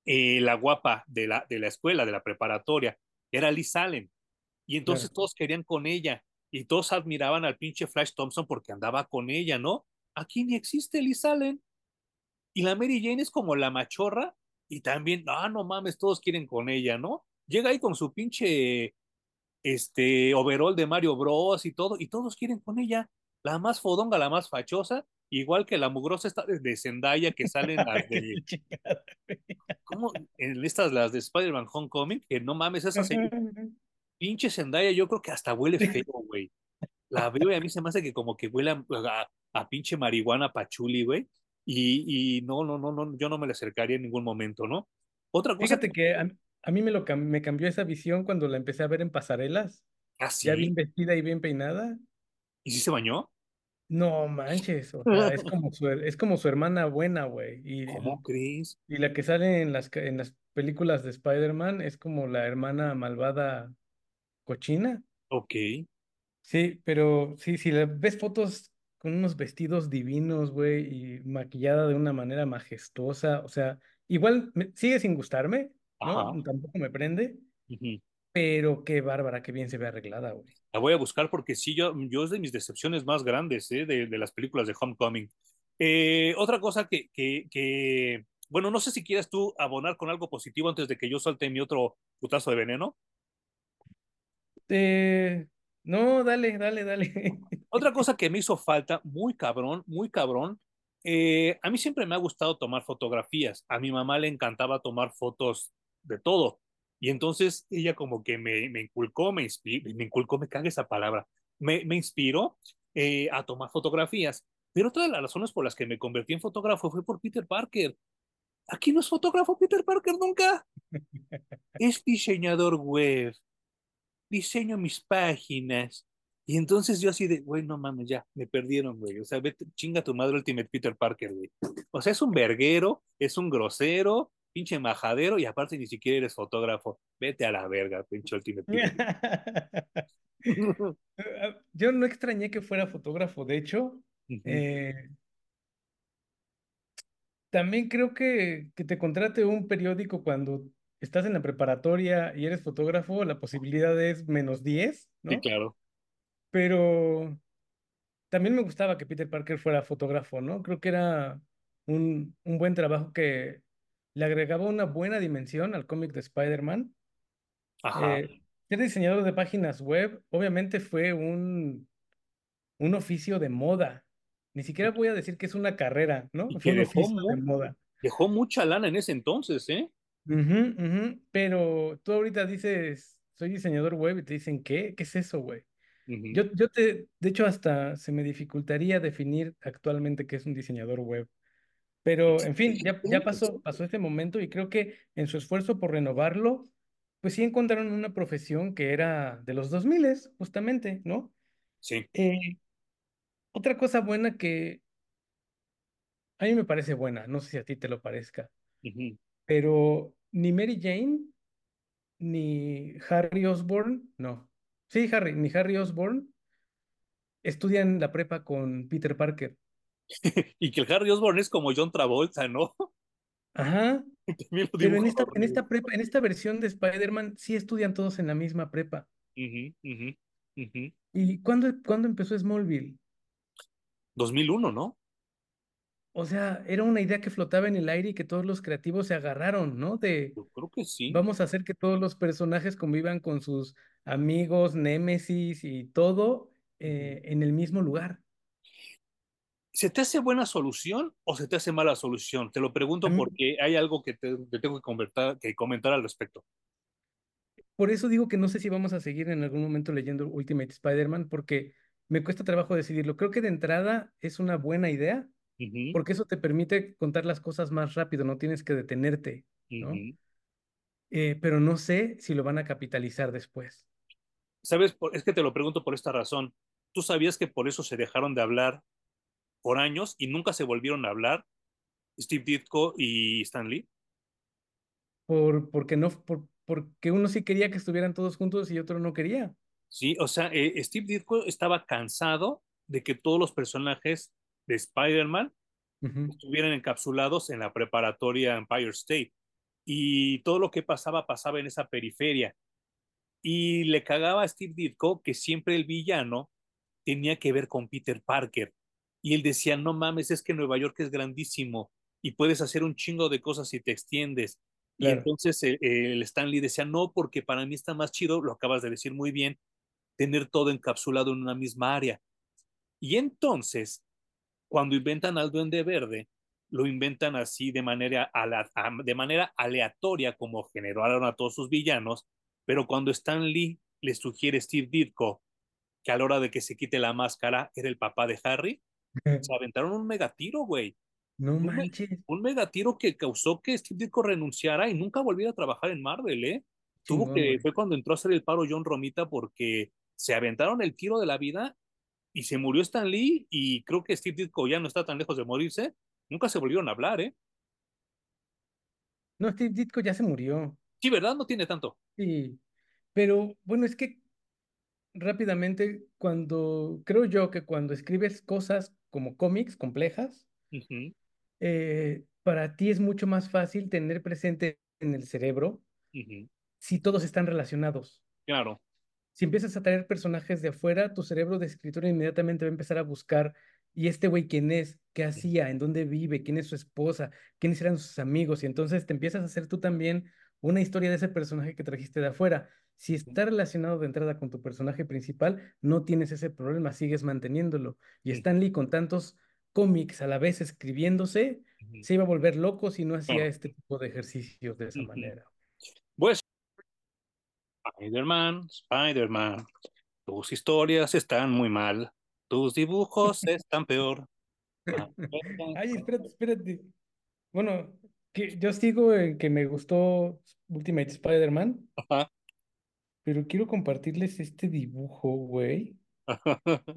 eh, la guapa de la, de la escuela, de la preparatoria, era Liz Allen. Y entonces Claro. todos querían con ella. Y todos admiraban al pinche Flash Thompson porque andaba con ella, ¿no? Aquí ni existe Liz Allen. Y la Mary Jane es como la machorra. Y también, ah, no mames, todos quieren con ella, ¿no? Llega ahí con su pinche este overall de Mario Bros. y todo, y todos quieren con ella. La más fodonga, la más fachosa, igual que la mugrosa esta de, Zendaya que salen las de. ¿cómo? En estas, las de Spider-Man Homecoming, que no mames, esa señora, pinche Zendaya, yo creo que hasta huele feo, güey. La veo y a mí se me hace que como que huele a, a, a pinche marihuana pachuli, güey. Y, y no, no, no, no, yo no me le acercaría en ningún momento, ¿no? Otra cosa Fíjate que a, a mí me, lo, me cambió esa visión cuando la empecé a ver en pasarelas, así, ya bien vestida y bien peinada. ¿y si se bañó? No manches, o sea, es como su, es como su hermana buena, güey. Y, ¿Cómo crees? y la que sale en las, en las películas de Spider-Man es como la hermana malvada cochina. Ok, Sí, pero sí, si le ves fotos con unos vestidos divinos, güey, y maquillada de una manera majestuosa, o sea, igual me- sigue sin gustarme, ¿no? ajá. Tampoco me prende. Pero qué bárbara, qué bien se ve arreglada, güey. La voy a buscar porque sí, yo, yo es de mis decepciones más grandes, ¿eh? de, de las películas de Homecoming. Eh, otra cosa que, que, que, bueno, no sé si quieres tú abonar con algo positivo antes de que yo suelte mi otro putazo de veneno. Eh, no, dale, dale, dale. Otra cosa que me hizo falta, muy cabrón, muy cabrón, a mí siempre me ha gustado tomar fotografías. A mi mamá le encantaba tomar fotos de todo. Y entonces ella como que me, me inculcó, me, inspiró, me inculcó, me caga esa palabra, me, me inspiró eh, a tomar fotografías. Pero otra de las razones por las que me convertí en fotógrafo fue por Peter Parker. Aquí no es fotógrafo Peter Parker nunca. Es diseñador web. Diseño mis páginas. Y entonces yo así de, güey, no mames, ya, me perdieron, güey. O sea, vete, chinga tu madre Ultimate Peter Parker, güey. O sea, es un verguero, es un grosero, pinche majadero, y aparte ni siquiera eres fotógrafo. Vete a la verga, pinche Ultimate. Yo no extrañé que fuera fotógrafo, de hecho, eh, también creo que, que te contrate un periódico cuando estás en la preparatoria y eres fotógrafo, la posibilidad es menos 10, Sí, ¿no? claro. Pero también me gustaba que Peter Parker fuera fotógrafo, ¿no? Creo que era un, un buen trabajo que le agregaba una buena dimensión al cómic de Spider-Man. Ajá. Eh, ser diseñador de páginas web, obviamente fue un, un oficio de moda. Ni siquiera voy a decir que es una carrera, ¿no? Y Fue un dejó, oficio de moda. dejó mucha lana en ese entonces, ¿eh? Pero tú ahorita dices, soy diseñador web y te dicen, ¿qué? ¿Qué es eso, güey? Yo, yo te, de hecho, hasta se me dificultaría definir actualmente qué es un diseñador web. Pero, en fin, ya, ya pasó, pasó ese momento y creo que en su esfuerzo por renovarlo, pues sí encontraron una profesión que era de los 2000, justamente, ¿no? Sí. Eh, otra cosa buena que A mí me parece buena, no sé si a ti te lo parezca, pero ni Mary Jane ni Harry Osborn, no. Sí, Harry, ni Harry Osborn estudian la prepa con Peter Parker. Y que el Harry Osborn es como John Travolta, ¿no? Ajá, pero en esta, en esta prepa, en esta versión de Spider-Man sí estudian todos en la misma prepa. Ujú, ujú, ujú. ¿Y cuándo, cuándo empezó Smallville? 2001, ¿no? O sea, era una idea que flotaba en el aire y que todos los creativos se agarraron, ¿no? De Yo creo que sí. vamos a hacer que todos los personajes convivan con sus amigos, némesis y todo eh, en el mismo lugar. ¿Se te hace buena solución o se te hace mala solución? Te lo pregunto mí, porque hay algo que te, te tengo que comentar, que comentar al respecto. por eso digo que no sé si vamos a seguir en algún momento leyendo Ultimate Spider-Man porque me cuesta trabajo decidirlo. Creo que de entrada es una buena idea porque eso te permite contar las cosas más rápido, no tienes que detenerte. Eh, pero no sé si lo van a capitalizar después. ¿Sabes? Es que te lo pregunto por esta razón. ¿Tú sabías que por eso se dejaron de hablar por años y nunca se volvieron a hablar Steve Ditko y Stan Lee? Por, porque no, por, porque uno sí quería que estuvieran todos juntos y otro no quería. Sí, o sea, eh, Steve Ditko estaba cansado de que todos los personajes de Spider-Man estuvieran encapsulados en la preparatoria Empire State y todo lo que pasaba pasaba en esa periferia. Y le cagaba a Steve Ditko que siempre el villano tenía que ver con Peter Parker. Y él decía, no mames, es que Nueva York es grandísimo y puedes hacer un chingo de cosas si te extiendes. Y entonces el, el Stanley decía, no, porque para mí está más chido, lo acabas de decir muy bien, tener todo encapsulado en una misma área. Y entonces, cuando inventan al Duende Verde, lo inventan así de manera, de manera aleatoria, como generaron a todos sus villanos, pero cuando Stan Lee le sugiere a Steve Ditko que a la hora de que se quite la máscara era el papá de Harry, se aventaron un megatiro, güey. No Un, manches, un megatiro que causó que Steve Ditko renunciara y nunca volviera a trabajar en Marvel, ¿eh? Tuvo que, güey. fue cuando entró a hacer el paro John Romita porque se aventaron el tiro de la vida y se murió Stan Lee y creo que Steve Ditko ya no está tan lejos de morirse. Nunca se volvieron a hablar, ¿eh? No, Steve Ditko ya se murió. Sí, ¿verdad? No tiene tanto. Sí. Pero bueno, es que rápidamente, cuando creo yo que cuando escribes cosas como cómics complejas, eh, para ti es mucho más fácil tener presente en el cerebro si todos están relacionados. Claro. Si empiezas a traer personajes de afuera, tu cerebro de escritor inmediatamente va a empezar a buscar, ¿y este güey quién es? ¿Qué hacía? ¿En dónde vive? ¿Quién es su esposa? ¿Quiénes eran sus amigos? Y entonces te empiezas a hacer tú también una historia de ese personaje que trajiste de afuera. Si está relacionado de entrada con tu personaje principal, no tienes ese problema, sigues manteniéndolo. Y Ujú, Stan Lee con tantos cómics a la vez escribiéndose, se iba a volver loco si no hacía este tipo de ejercicios de esa manera. Pues, Spider-Man, Spider-Man. Tus historias están muy mal. Tus dibujos están peor. Ah, Ay, espérate, espérate. Bueno, que yo sigo en que me gustó Ultimate Spider-Man, Ajá. Pero quiero compartirles este dibujo, güey,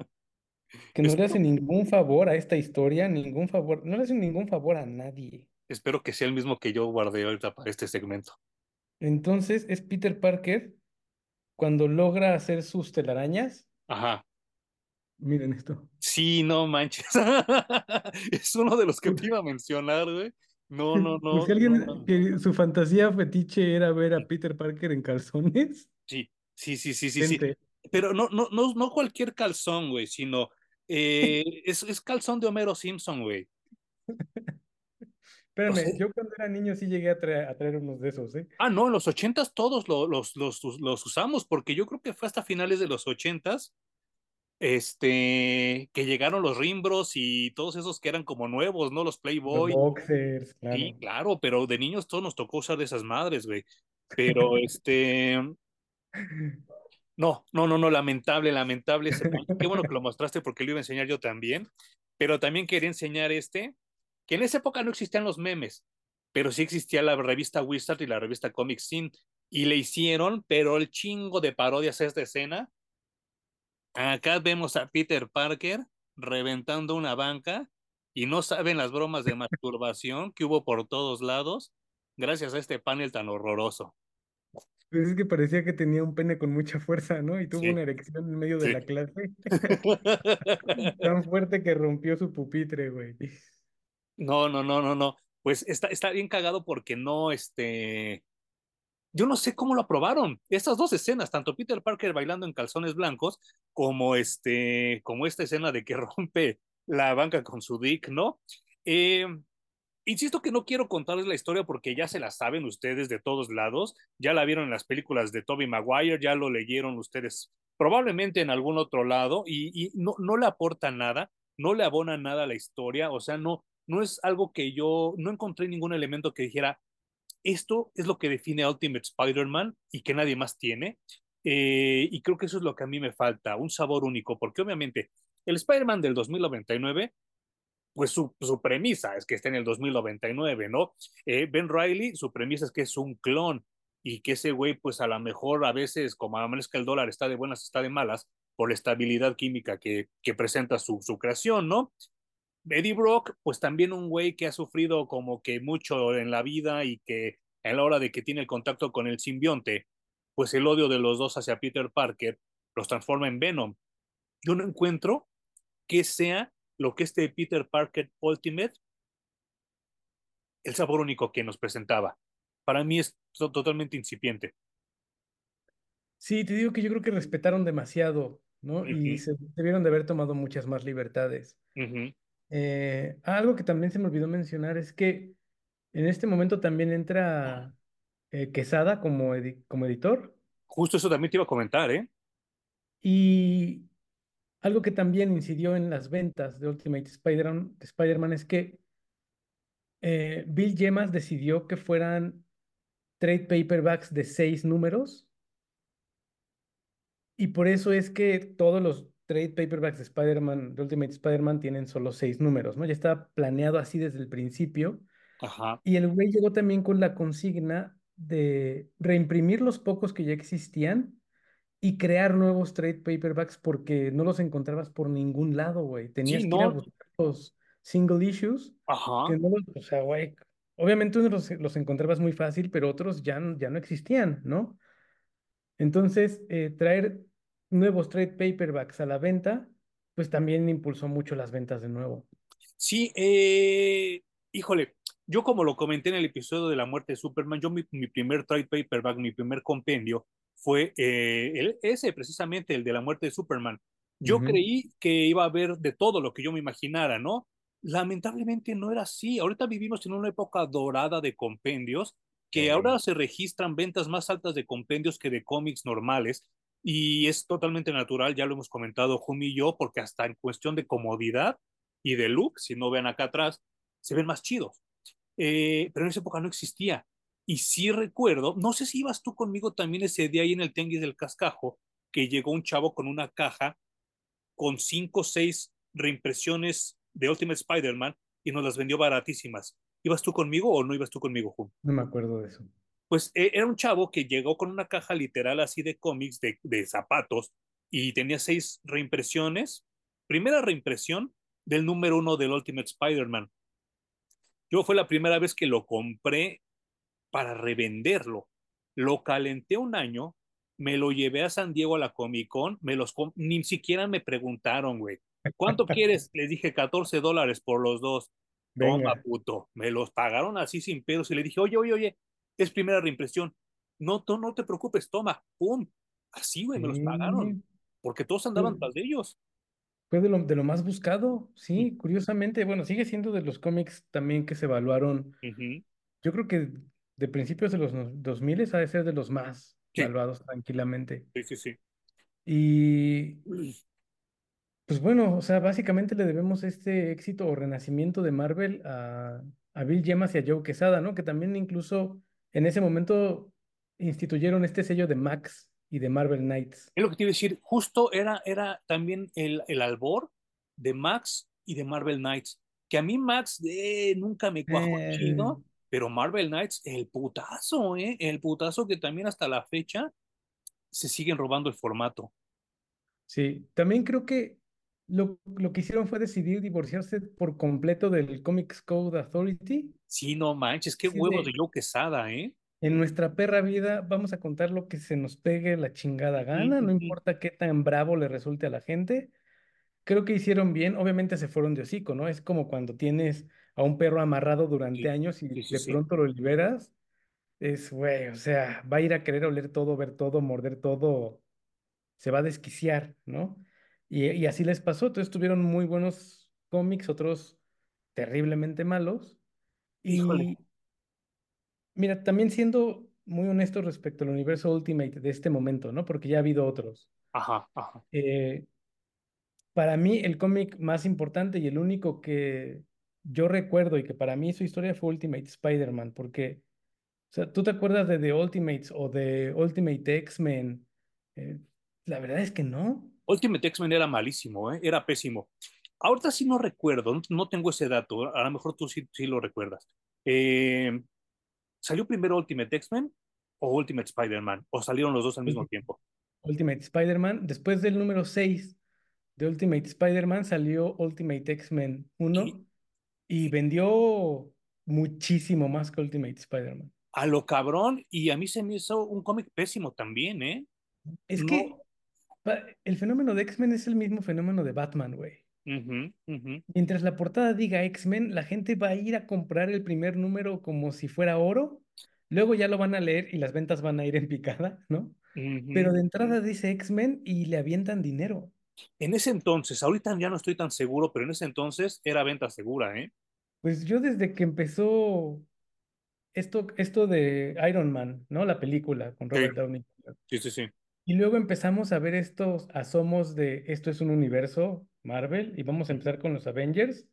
que no le hace Espero, ningún favor a esta historia, ningún favor, no le hace ningún favor a nadie. espero que sea el mismo que yo guardé ahorita para este segmento. Entonces es Peter Parker cuando logra hacer sus telarañas. Ajá. Miren esto. Sí, no manches. Es uno de los que te iba a mencionar, güey. No, no, Por no, si no alguien que su fantasía fetiche era ver a Peter Parker en calzones, Sí, sí, sí, sí, sí, sí. Pero no, no, no, no cualquier calzón, güey, sino eh, es, es calzón de Homero Simpson, güey. O sea, Espérame, yo cuando era niño sí llegué a, traer, a traer unos de esos, ¿eh? ah, no, en los ochentas todos lo- los, los, los usamos, porque yo creo que fue hasta finales de los ochentas, este, que llegaron los Rimbros y todos esos que eran como nuevos, ¿no? Los Los Playboy. boxers, Sí, claro. claro, pero de niños todos nos tocó usar de esas madres, güey. Pero este, no, no, no, no, lamentable, lamentable ese. Qué bueno que lo mostraste porque lo iba a enseñar yo también. Pero también quería enseñar este, que en esa época no existían los memes, pero sí existía la revista Wizard y la revista Comic Sin. Y le hicieron, pero el chingo de parodias a esta escena. Acá vemos a Peter Parker reventando una banca y no saben las bromas de masturbación que hubo por todos lados gracias a este panel tan horroroso. Pues es que parecía que tenía un pene con mucha fuerza, ¿no? Y tuvo Sí, una erección en medio de la clase. Tan fuerte que rompió su pupitre, güey. No, no, no, no, no. Pues está, está bien cagado porque no, este, yo no sé cómo lo aprobaron. Estas dos escenas, tanto Peter Parker bailando en calzones blancos, como este, como esta escena de que rompe la banca con su dick, ¿no? Eh, insisto que no quiero contarles la historia porque ya se la saben ustedes de todos lados, ya la vieron en las películas de Tobey Maguire, ya lo leyeron ustedes probablemente en algún otro lado y, no, no le aporta nada, no le abona nada a la historia, o sea, no, no es algo que yo, no encontré ningún elemento que dijera, esto es lo que define Ultimate Spider-Man y que nadie más tiene. Eh, y creo que eso es lo que a mí me falta, un sabor único, porque obviamente el Spider-Man del 2099, pues su, su, premisa es que está en el 2099, ¿no? Eh, ben Riley, su premisa es que es un clon y que ese güey, pues a lo mejor a veces, como amanezca el dólar, está de buenas, está de malas, por la estabilidad química que, que presenta su, su creación, ¿no? Eddie Brock, pues también un güey que ha sufrido como que mucho en la vida y que a la hora de que tiene el contacto con el simbionte, pues el odio de los dos hacia Peter Parker los transforma en Venom. Yo no encuentro que sea lo que este Peter Parker Ultimate, el sabor único que nos presentaba. Para mí es totalmente incipiente. Sí, te digo que yo creo que respetaron demasiado, ¿no? Uh Y se debieron de haber tomado muchas más libertades. Uh -huh. Eh, algo que también se me olvidó mencionar es que en este momento también entra eh, Quesada como, edi como editor. Justo eso también te iba a comentar, ¿eh? Y algo que también incidió en las ventas de Ultimate Spider-Man Spider es que eh, Bill Yemas decidió que fueran trade paperbacks de seis números. Y por eso es que todos los trade paperbacks de Spider-Man, de Ultimate Spider-Man, tienen solo seis números, ¿no? Ya estaba planeado así desde el principio. Ajá. Y el güey llegó también con la consigna de reimprimir los pocos que ya existían y crear nuevos trade paperbacks porque no los encontrabas por ningún lado, güey. Tenías Sí, que ir a buscar los single issues, Ajá. que no los, o sea, güey, obviamente unos los, los, encontrabas muy fácil, pero otros ya, ya no existían, ¿no? Entonces, eh, traer nuevos trade paperbacks a la venta, pues también impulsó mucho las ventas de nuevo. Sí, eh, híjole, yo como lo comenté en el episodio de la muerte de Superman, yo mi, mi primer trade paperback, mi primer compendio fue eh, el, ese precisamente, el de la muerte de Superman. Yo uh -huh. creí que iba a haber de todo lo que yo me imaginara, ¿no? Lamentablemente no era así. Ahorita vivimos en una época dorada de compendios, que ahora se registran ventas más altas de compendios que de cómics normales, y es totalmente natural, ya lo hemos comentado Jun y yo, porque hasta en cuestión de comodidad y de look, si no ven acá atrás, se ven más chidos. Eh, pero en esa época no existía. Y sí recuerdo, no sé si ibas tú conmigo también ese día ahí en el Tenguis del Cascajo, que llegó un chavo con una caja con cinco o seis reimpresiones de Ultimate Spider-Man y nos las vendió baratísimas. ¿Ibas tú conmigo o no ibas tú conmigo, Jun? No me acuerdo de eso. Pues eh, era un chavo que llegó con una caja literal así de cómics, de, de zapatos, y tenía seis reimpresiones. Primera reimpresión del número uno del Ultimate Spider-Man. Yo fue la primera vez que lo compré para revenderlo. Lo calenté un año, me lo llevé a San Diego a la Comic Con, me los ni siquiera me preguntaron, güey. ¿Cuánto quieres? Les dije 14 dólares por los dos. Venga. Toma, puto. Me los pagaron así sin pedos y le dije, oye, oye, oye, es primera reimpresión. No, no, no te preocupes, toma, pum. Así, güey, me los pagaron. Porque todos andaban tras de ellos. Fue de lo, de lo más buscado, sí, curiosamente. Bueno, sigue siendo de los cómics también que se evaluaron. Uh -huh. Yo creo que de principios de los 2000 ha de ser de los más sí. evaluados tranquilamente. Sí, sí, sí. Y pues bueno, o sea, básicamente le debemos este éxito o renacimiento de Marvel a, a Bill Yemas y a Joe Quesada, ¿no? Que también incluso en ese momento instituyeron este sello de Max y de Marvel Knights. Es lo que te iba a decir, justo era, era también el, el albor de Max y de Marvel Knights. Que a mí Max eh, nunca me cuajó eh... chido, pero Marvel Knights, el putazo, ¿eh? El putazo que también hasta la fecha se siguen robando el formato. Sí, también creo que lo, lo que hicieron fue decidir divorciarse por completo del Comics Code Authority. Sí, no manches, qué Así huevos de Joe Quesada, ¿eh? en nuestra perra vida vamos a contar lo que se nos pegue la chingada gana, no importa qué tan bravo le resulte a la gente. Creo que hicieron bien, obviamente se fueron de hocico, ¿no? Es como cuando tienes a un perro amarrado durante Sí, años y sí, de sí. pronto lo liberas. Es, güey, o sea, va a ir a querer oler todo, ver todo, morder todo, se va a desquiciar, ¿no? Y, y así les pasó. Entonces tuvieron muy buenos cómics, otros terriblemente malos. Híjole. Y mira, también siendo muy honestos respecto al universo Ultimate de este momento, ¿no? Porque ya ha habido otros. Ajá, ajá. Eh, para mí, el cómic más importante y el único que yo recuerdo y que para mí su historia fue Ultimate Spider-Man, porque, o sea, ¿tú te acuerdas de The Ultimates o de Ultimate X-Men? Eh, la verdad es que no. Ultimate X-Men era malísimo, ¿eh? Era pésimo. Ahorita sí no recuerdo, no, no tengo ese dato, a lo mejor tú sí, sí lo recuerdas. Eh, ¿salió primero Ultimate X-Men o Ultimate Spider-Man? ¿O salieron los dos al mismo tiempo? Ultimate Spider-Man. Después del número 6 de Ultimate Spider-Man salió Ultimate X-Men Y uno y vendió muchísimo más que Ultimate Spider-Man. a lo cabrón, y a mí se me hizo un cómic pésimo también, ¿eh? Es que No. el fenómeno de X-Men es el mismo fenómeno de Batman, güey. Mientras la portada diga X-Men, la gente va a ir a comprar el primer número como si fuera oro. Luego ya lo van a leer y las ventas van a ir en picada, ¿no? Pero de entrada dice X-Men y le avientan dinero. En ese entonces, ahorita ya no estoy tan seguro, pero en ese entonces era venta segura, ¿eh? Pues yo desde que empezó esto, esto de Iron Man, ¿no? La película con Sí, Robert Downey. Sí, sí, sí. Y luego empezamos a ver estos asomos de esto es un universo Marvel y vamos a empezar con los Avengers.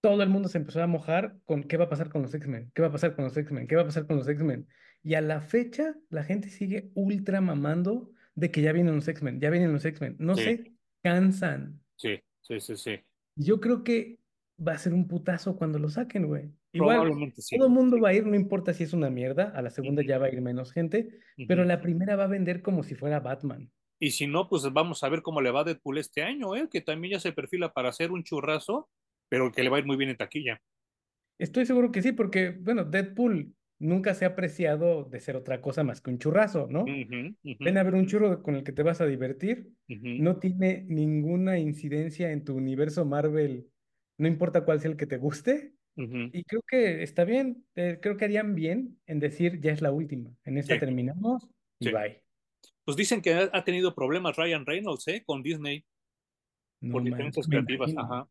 Todo el mundo se empezó a mojar con qué va a pasar con los X-Men, qué va a pasar con los X-Men, qué va a pasar con los X-Men. Y a la fecha, la gente sigue ultra mamando de que ya vienen los X-Men, ya vienen los X-Men. No Sí, se cansan. sí, sí, sí, sí. Yo creo que va a ser un putazo cuando lo saquen, güey. Igual, Probablemente sí. todo el mundo va a ir, no importa si es una mierda, a la segunda ya va a ir menos gente, pero la primera va a vender como si fuera Batman. Y si no, pues vamos a ver cómo le va a Deadpool este año, ¿eh? Que también ya se perfila para hacer un churrazo, pero que le va a ir muy bien en taquilla. Estoy seguro que sí, porque, bueno, Deadpool nunca se ha apreciado de ser otra cosa más que un churrazo, ¿no? Ven a ver un churro con el que te vas a divertir. No tiene ninguna incidencia en tu universo Marvel, no importa cuál sea el que te guste. Y creo que está bien, eh, creo que harían bien en decir ya es la última. En Sí, esta terminamos y sí. bye. Pues dicen que ha, tenido problemas Ryan Reynolds, ¿eh? Con Disney por No me creativas, imagino. ajá.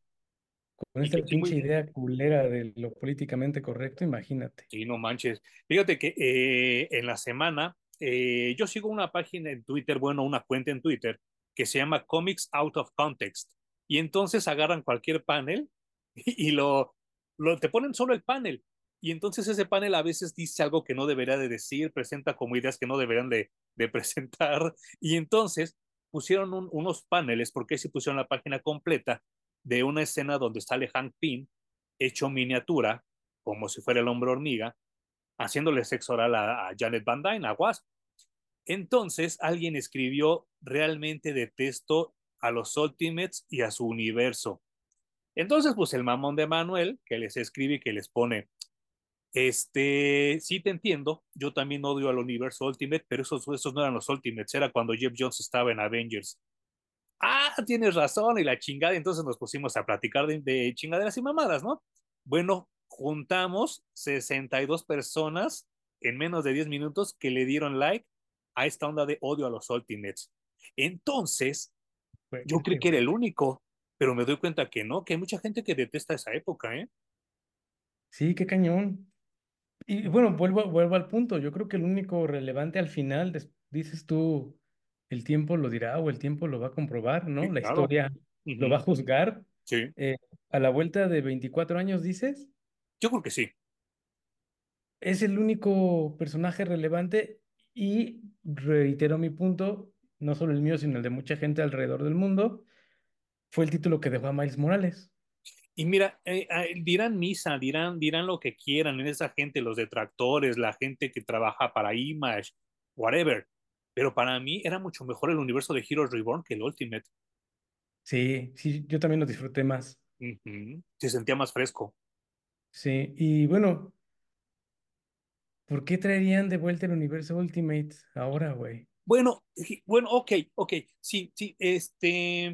Con esta pinche idea culera de lo políticamente correcto, imagínate. Sí, no manches. Fíjate que eh, en la semana eh, yo sigo una página en Twitter, bueno, una cuenta en Twitter que se llama Comics Out of Context. Y entonces agarran cualquier panel y, y lo, lo te ponen solo el panel. Y entonces ese panel a veces dice algo que no debería de decir, presenta como ideas que no deberían de, de presentar. Y entonces pusieron un- unos paneles, porque si pusieron la página completa de una escena donde sale Hank Pym hecho miniatura como si fuera el hombre hormiga, haciéndole sexo oral a, Janet Van Dyne, a Wasp. Entonces alguien escribió, realmente detesto a los Ultimates y a su universo. Entonces, pues el mamón de Manuel, que les escribe y que les pone, este, sí te entiendo, yo también odio al universo Ultimate, pero esos, esos no eran los Ultimates, era cuando Jeff Jones estaba en Avengers. Ah, tienes razón, y la chingada, entonces nos pusimos a platicar de, de chingaderas y mamadas, ¿no? Bueno, juntamos 62 personas en menos de 10 minutos que le dieron like a esta onda de odio a los Ultimates. Entonces, yo creí que era el único, pero me doy cuenta que no, que hay mucha gente que detesta esa época, ¿eh? Sí, qué cañón. Y bueno, vuelvo, vuelvo al punto. Yo creo que el único relevante al final, dices tú, el tiempo lo dirá o el tiempo lo va a comprobar, ¿no? Sí, La claro. historia lo va a juzgar. Sí, Eh, a la vuelta de 24 años, dices, yo creo que sí. es el único personaje relevante y reitero mi punto, no solo el mío, sino el de mucha gente alrededor del mundo, fue el título que dejó a Miles Morales. Y mira, eh, eh, dirán misa, dirán, dirán lo que quieran en esa gente, los detractores, la gente que trabaja para Image, whatever. Pero para mí era mucho mejor el universo de Heroes Reborn que el Ultimate. Sí, sí, yo también lo disfruté más. Se sentía más fresco. Sí, y bueno, ¿por qué traerían de vuelta el universo Ultimate ahora, güey? Bueno, bueno, ok, ok. Sí, sí, este.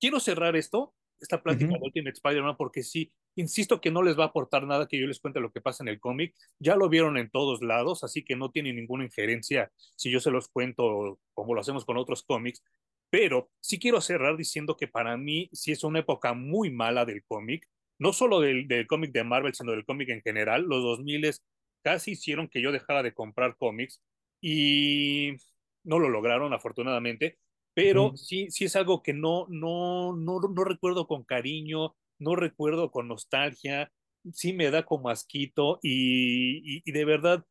quiero cerrar esto, esta plática de Ultimate Spider-Man, porque sí, insisto que no les va a aportar nada que yo les cuente lo que pasa en el cómic. Ya lo vieron en todos lados, así que no tiene ninguna injerencia si yo se los cuento como lo hacemos con otros cómics. Pero sí quiero cerrar diciendo que para mí sí es una época muy mala del cómic, no solo del, del cómic de Marvel, sino del cómic en general. Los 2000 casi hicieron que yo dejara de comprar cómics y no lo lograron, afortunadamente pero sí, sí es algo que no, no, no, no recuerdo con cariño, no recuerdo con nostalgia, sí me da como asquito y, y, y de verdad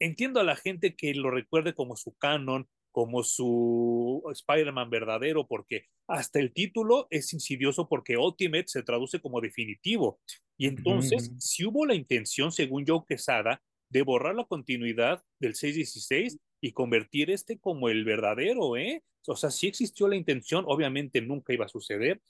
entiendo a la gente que lo recuerde como su canon, como su Spider-Man verdadero, porque hasta el título es insidioso porque Ultimate se traduce como definitivo. Y ujú, ujú. entonces, si hubo la intención, según Joe Quesada, de borrar la continuidad del 616 y convertir este como el verdadero, ¿eh? O sea, sí existió la intención, obviamente nunca iba a suceder.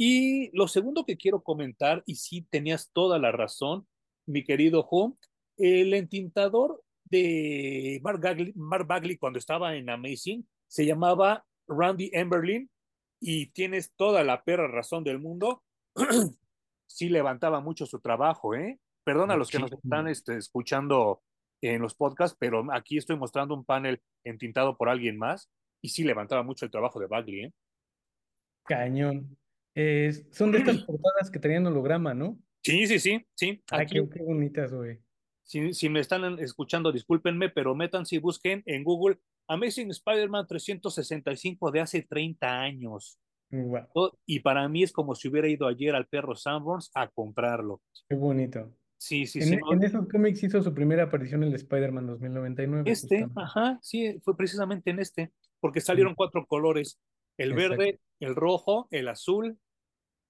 Y lo segundo que quiero comentar, y sí tenías toda la razón, mi querido Home, el entintador de Mark Bagley, Mark Bagley cuando estaba en Amazing se llamaba Randy Emberlin y tienes toda la perra razón del mundo. sí levantaba mucho su trabajo, ¿eh? Perdona a los que nos están este, escuchando en los podcasts, pero aquí estoy mostrando un panel entintado por alguien más y sí levantaba mucho el trabajo de Bagley, ¿eh? Cañón. Es- son de estas portadas que tenían holograma, ¿no? Sí, sí, sí, sí. Ay, qué, Aquí, qué bonitas, güey. si, si me están escuchando, discúlpenme, pero métanse y busquen en Google Amazing Spider-Man 365 de hace 30 años. Wow, Y para mí es como si hubiera ido ayer al perro Sanborns a comprarlo. qué bonito. Sí, sí, En, sí, e- en esos cómics hizo su primera aparición el Spider-Man 2099, Este, justamente. ajá, sí, fue precisamente en este, porque salieron cuatro colores, el Exacto. verde, el rojo, el azul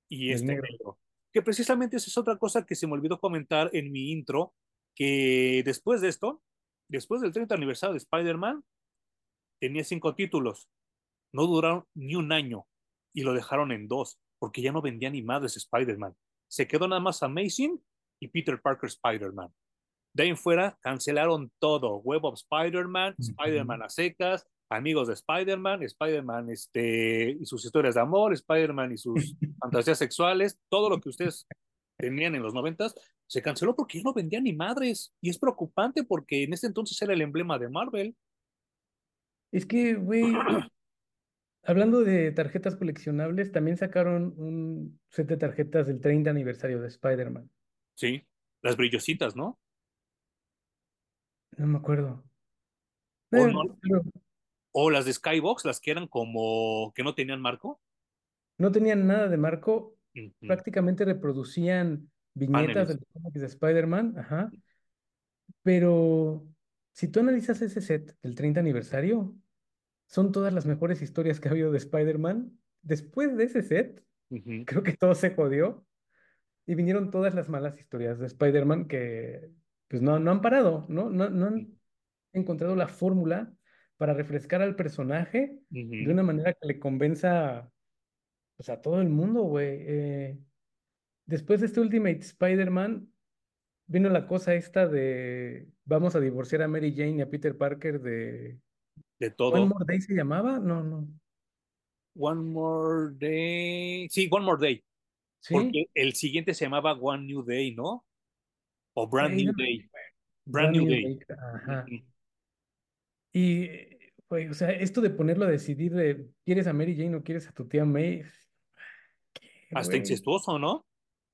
y el este negro. negro. Que precisamente esa es otra cosa que se me olvidó comentar en mi intro, que después de esto, después del 30 aniversario de Spider-Man, tenía cinco títulos, no duraron ni un año y lo dejaron en dos, porque ya no vendía ni madres Spider-Man. Se quedó nada más Amazing y Peter Parker Spider-Man. De ahí en fuera cancelaron todo. Web of Spider-Man. Spider-Man a secas, amigos de Spider-Man, Spider-Man este, y sus historias de amor, Spider-Man y sus fantasías sexuales, todo lo que ustedes tenían en los noventas, se canceló porque ya no vendían ni madres. Y es preocupante porque en ese entonces era el emblema de Marvel. Es que, güey, hablando de tarjetas coleccionables, también sacaron un set de tarjetas del 30 aniversario de Spider-Man. Sí, las brillositas, ¿no? No me acuerdo. No, o las de Skybox, las que eran como que no tenían marco. no tenían nada de marco, Uh -huh. prácticamente reproducían viñetas de de Spider-Man, ajá. Pero si tú analizas ese set del 30 aniversario, son todas las mejores historias que ha habido de Spider-Man. Después de ese set, Uh -huh. creo que todo se jodió y vinieron todas las malas historias de Spider-Man que pues no, no han parado, ¿no? No, no han encontrado la fórmula para refrescar al personaje Uh de una manera que le convenza pues, a todo el mundo, güey. Eh, después de este Ultimate Spider-Man, vino la cosa esta de vamos a divorciar a Mary Jane y a Peter Parker de De One todo. More Day se llamaba, no, no. One More Day. Sí, One More Day. ¿Sí? Porque el siguiente se llamaba One New Day, ¿no? O Brand New no Day. Brand Brand New New Day. Day, ajá. Y, güey, o sea, esto de ponerlo a decidir de ¿quieres a Mary Jane o quieres a tu tía May? ¿Qué, Hasta güey? incestuoso, ¿no?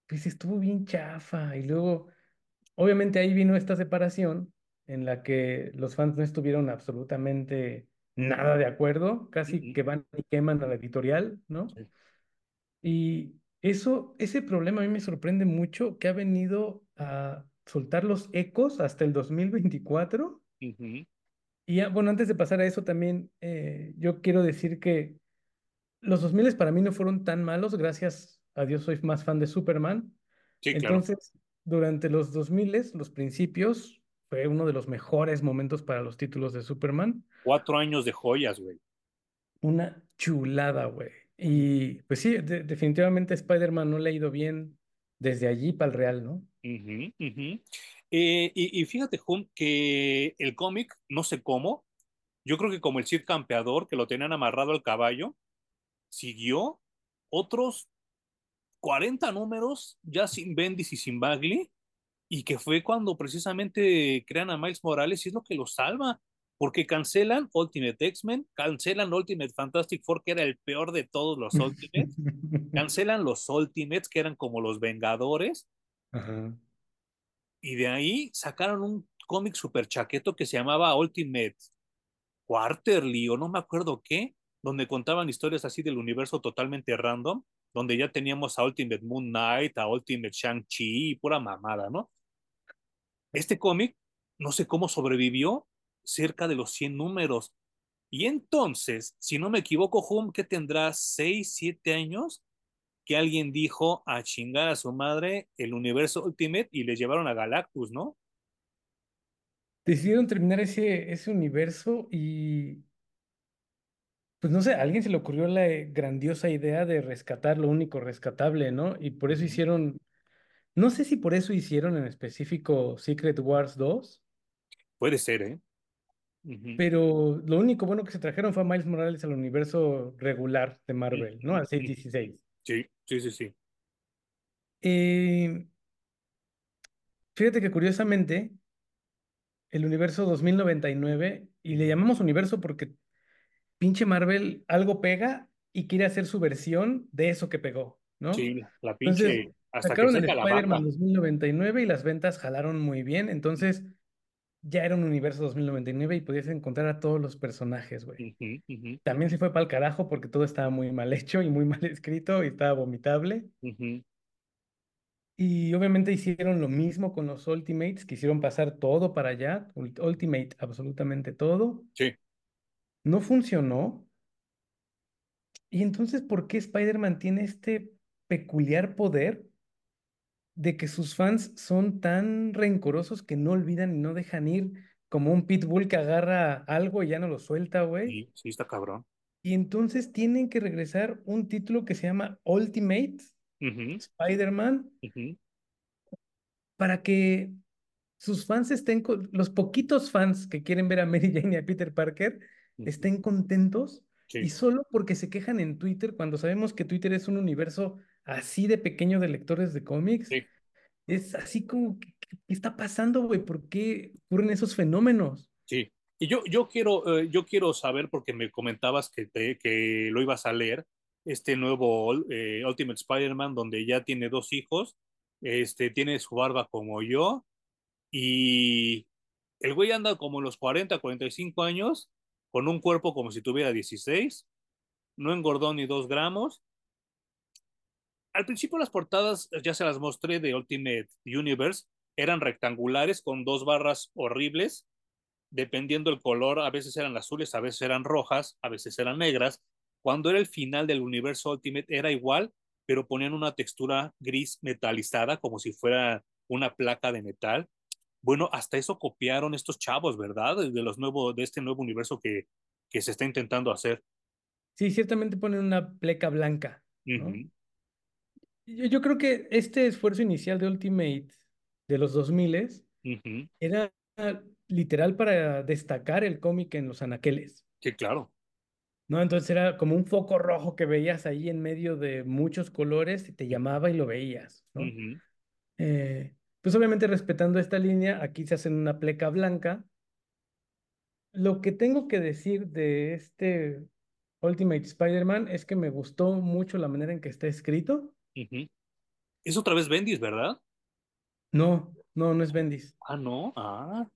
Pues estuvo bien chafa. Y luego, obviamente ahí vino esta separación en la que los fans no estuvieron absolutamente nada de acuerdo, casi que van y queman a la editorial, ¿no? Sí. Y eso, ese problema a mí me sorprende mucho que ha venido a soltar los ecos hasta el 2024. Ujú. Y bueno, antes de pasar a eso también, eh, yo quiero decir que los 2000 para mí no fueron tan malos, gracias a Dios soy más fan de Superman. Sí, claro. Entonces, durante los 2000, los principios, fue uno de los mejores momentos para los títulos de Superman. Cuatro años de joyas, güey. Una chulada, güey. Y pues sí, de- definitivamente Spider-Man no le ha ido bien desde allí para el Real, ¿no? Eh, y, y fíjate, Hum, que el cómic, no sé cómo, yo creo que como el Cid Campeador, que lo tenían amarrado al caballo, siguió otros 40 números ya sin Bendis y sin Bagley, y que fue cuando precisamente crean a Miles Morales y es lo que lo salva, porque cancelan Ultimate X-Men, cancelan Ultimate Fantastic Four, que era el peor de todos los Ultimates, cancelan los Ultimates, que eran como los Vengadores, Ajá. Y de ahí sacaron un cómic super chaqueto que se llamaba Ultimate Quarterly o no me acuerdo qué, donde contaban historias así del universo totalmente random, donde ya teníamos a Ultimate Moon Knight, a Ultimate Shang-Chi y pura mamada, ¿no? Este cómic, no sé cómo sobrevivió cerca de los 100 números. Y entonces, si no me equivoco, Hum, que tendrá 6, 7 años, que alguien dijo a chingar a su madre el universo Ultimate y le llevaron a Galactus, ¿no? Decidieron terminar ese, ese universo y, pues no sé, a alguien se le ocurrió la eh, grandiosa idea de rescatar lo único rescatable, ¿no? Y por eso hicieron, no sé si por eso hicieron en específico Secret Wars 2, Puede ser, ¿eh? Pero lo único bueno que se trajeron fue a Miles Morales al universo regular de Marvel, ¿no? Al ujú. 616. Sí, sí, sí, sí. Eh, fíjate que curiosamente, el universo 2099, y le llamamos universo porque pinche Marvel algo pega y quiere hacer su versión de eso que pegó, ¿no? Sí, la Entonces, pinche, hasta que sacaron el saca la Spider-Man banda. 2099 y las ventas jalaron muy bien, entonces ya era un universo 2099 y podías encontrar a todos los personajes, güey. También se fue para el carajo porque todo estaba muy mal hecho y muy mal escrito y estaba vomitable. ujú. Y obviamente hicieron lo mismo con los Ultimates, quisieron pasar todo para allá, ult- Ultimate, absolutamente todo. Sí, No funcionó. Y entonces, ¿por qué Spider-Man tiene este peculiar poder de que sus fans son tan rencorosos que no olvidan y no dejan ir como un pitbull que agarra algo y ya no lo suelta, güey? sí, sí, está cabrón. Y entonces tienen que regresar un título que se llama Ultimate Ujú, Spider-Man para que sus fans estén, con- los poquitos fans que quieren ver a Mary Jane y a Peter Parker estén contentos y solo porque se quejan en Twitter, cuando sabemos que Twitter es un universo así de pequeño de lectores de cómics, sí, es así como, ¿qué, está pasando, güey? ¿Por qué ocurren esos fenómenos? sí. Y yo, yo quiero, eh, yo quiero saber, porque me comentabas que, te- que lo ibas a leer, este nuevo eh, Ultimate Spider-Man, donde ya tiene dos hijos, este, tiene su barba como yo, y el güey anda como en los 40, 45 años, con un cuerpo como si tuviera 16, no engordó ni dos gramos. Al principio las portadas, ya se las mostré de Ultimate Universe, eran rectangulares con dos barras horribles, dependiendo el color, a veces eran azules, a veces eran rojas, a veces eran negras. Cuando era el final del universo Ultimate era igual, pero ponían una textura gris metalizada, como si fuera una placa de metal. Bueno, hasta eso copiaron estos chavos, ¿verdad? De los nuevos, de este nuevo universo que, que se está intentando hacer. Sí, ciertamente ponen una pleca blanca, ¿no? Yo, yo creo que este esfuerzo inicial de Ultimate de los 2000 ujú. era literal para destacar el cómic en los anaqueles. Sí, claro. ¿no? Entonces era como un foco rojo que veías ahí en medio de muchos colores y te llamaba y lo veías, Eh, pues obviamente respetando esta línea, aquí se hace una pleca blanca. Lo que tengo que decir de este Ultimate Spider-Man es que me gustó mucho la manera en que está escrito. Es otra vez Bendis, ¿verdad? No, no, no es Bendis, Ah, no. Ah,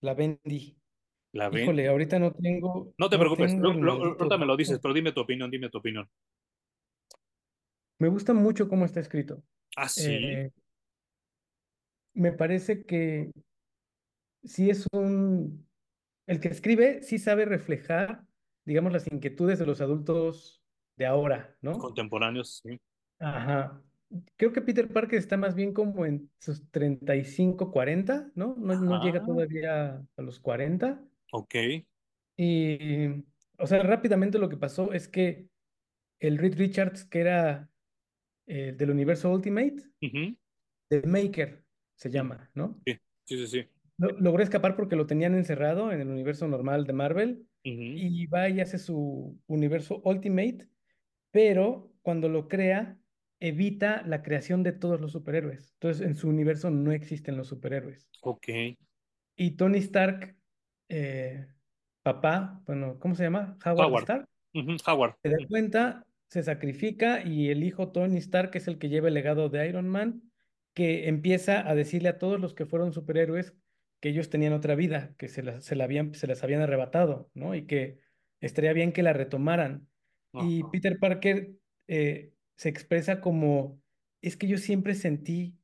la Bendy. la Híjole, Bendy. ahorita no tengo, No te no preocupes. tengo Lo- lo- maldito ahorita me lo dices, pero dime tu opinión, dime tu opinión. Me gusta mucho cómo está escrito. Ah, sí. Eh, me parece que sí es un El que escribe sí sabe reflejar, digamos, las inquietudes de los adultos de ahora, ¿no? Contemporáneos, sí. Ajá. Creo que Peter Parker está más bien como en sus 35, 40, ¿no? No, no llega todavía a los 40. ok. Y, o sea, rápidamente lo que pasó es que el Reed Richards, que era eh, del universo Ultimate, Ujú, The Maker se llama, ¿no? Sí, sí, sí, sí. Lo- logró escapar porque lo tenían encerrado en el universo normal de Marvel Ujú, y va y hace su universo Ultimate, pero cuando lo crea, evita la creación de todos los superhéroes. Entonces, en su universo no existen los superhéroes. Ok. Y Tony Stark, eh, papá, bueno, ¿cómo se llama? Howard Howard. Stark, Howard. se da Ujú, cuenta, se sacrifica y el hijo Tony Stark es el que lleva el legado de Iron Man, que empieza a decirle a todos los que fueron superhéroes que ellos tenían otra vida, que se las, se la habían, se las habían arrebatado, ¿no? Y que estaría bien que la retomaran. Y. Peter Parker eh, se expresa como, es que yo siempre sentí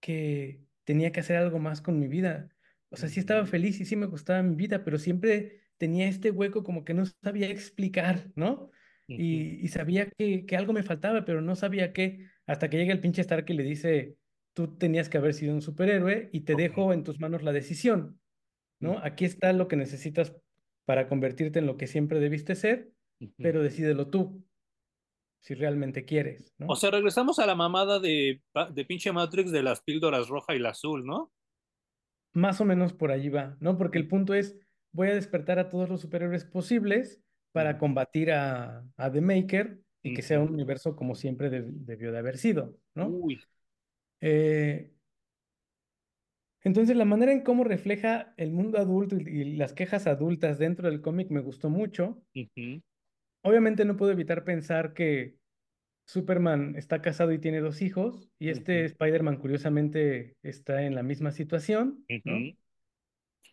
que tenía que hacer algo más con mi vida. O sea, sí estaba feliz y sí me gustaba mi vida, pero siempre tenía este hueco como que no sabía explicar, ¿no? Y, y sabía que, que algo me faltaba, pero no sabía qué, hasta que llega el pinche Stark y le dice, tú tenías que haber sido un superhéroe y te dejo en tus manos la decisión, ¿no? Aquí está lo que necesitas para convertirte en lo que siempre debiste ser, pero decídelo tú, si realmente quieres, O sea, regresamos a la mamada de, de pinche Matrix de las píldoras roja y la azul, ¿no? Más o menos por allí va, ¿no? Porque el punto es, voy a despertar a todos los superhéroes posibles para combatir a, a The Maker y que sea un universo como siempre deb- debió de haber sido, ¿no? Uy. Eh, entonces, la manera en cómo refleja el mundo adulto y, y las quejas adultas dentro del cómic me gustó mucho. Ujú, Obviamente no puedo evitar pensar que Superman está casado y tiene dos hijos y este ujú, Spider-Man curiosamente está en la misma situación. En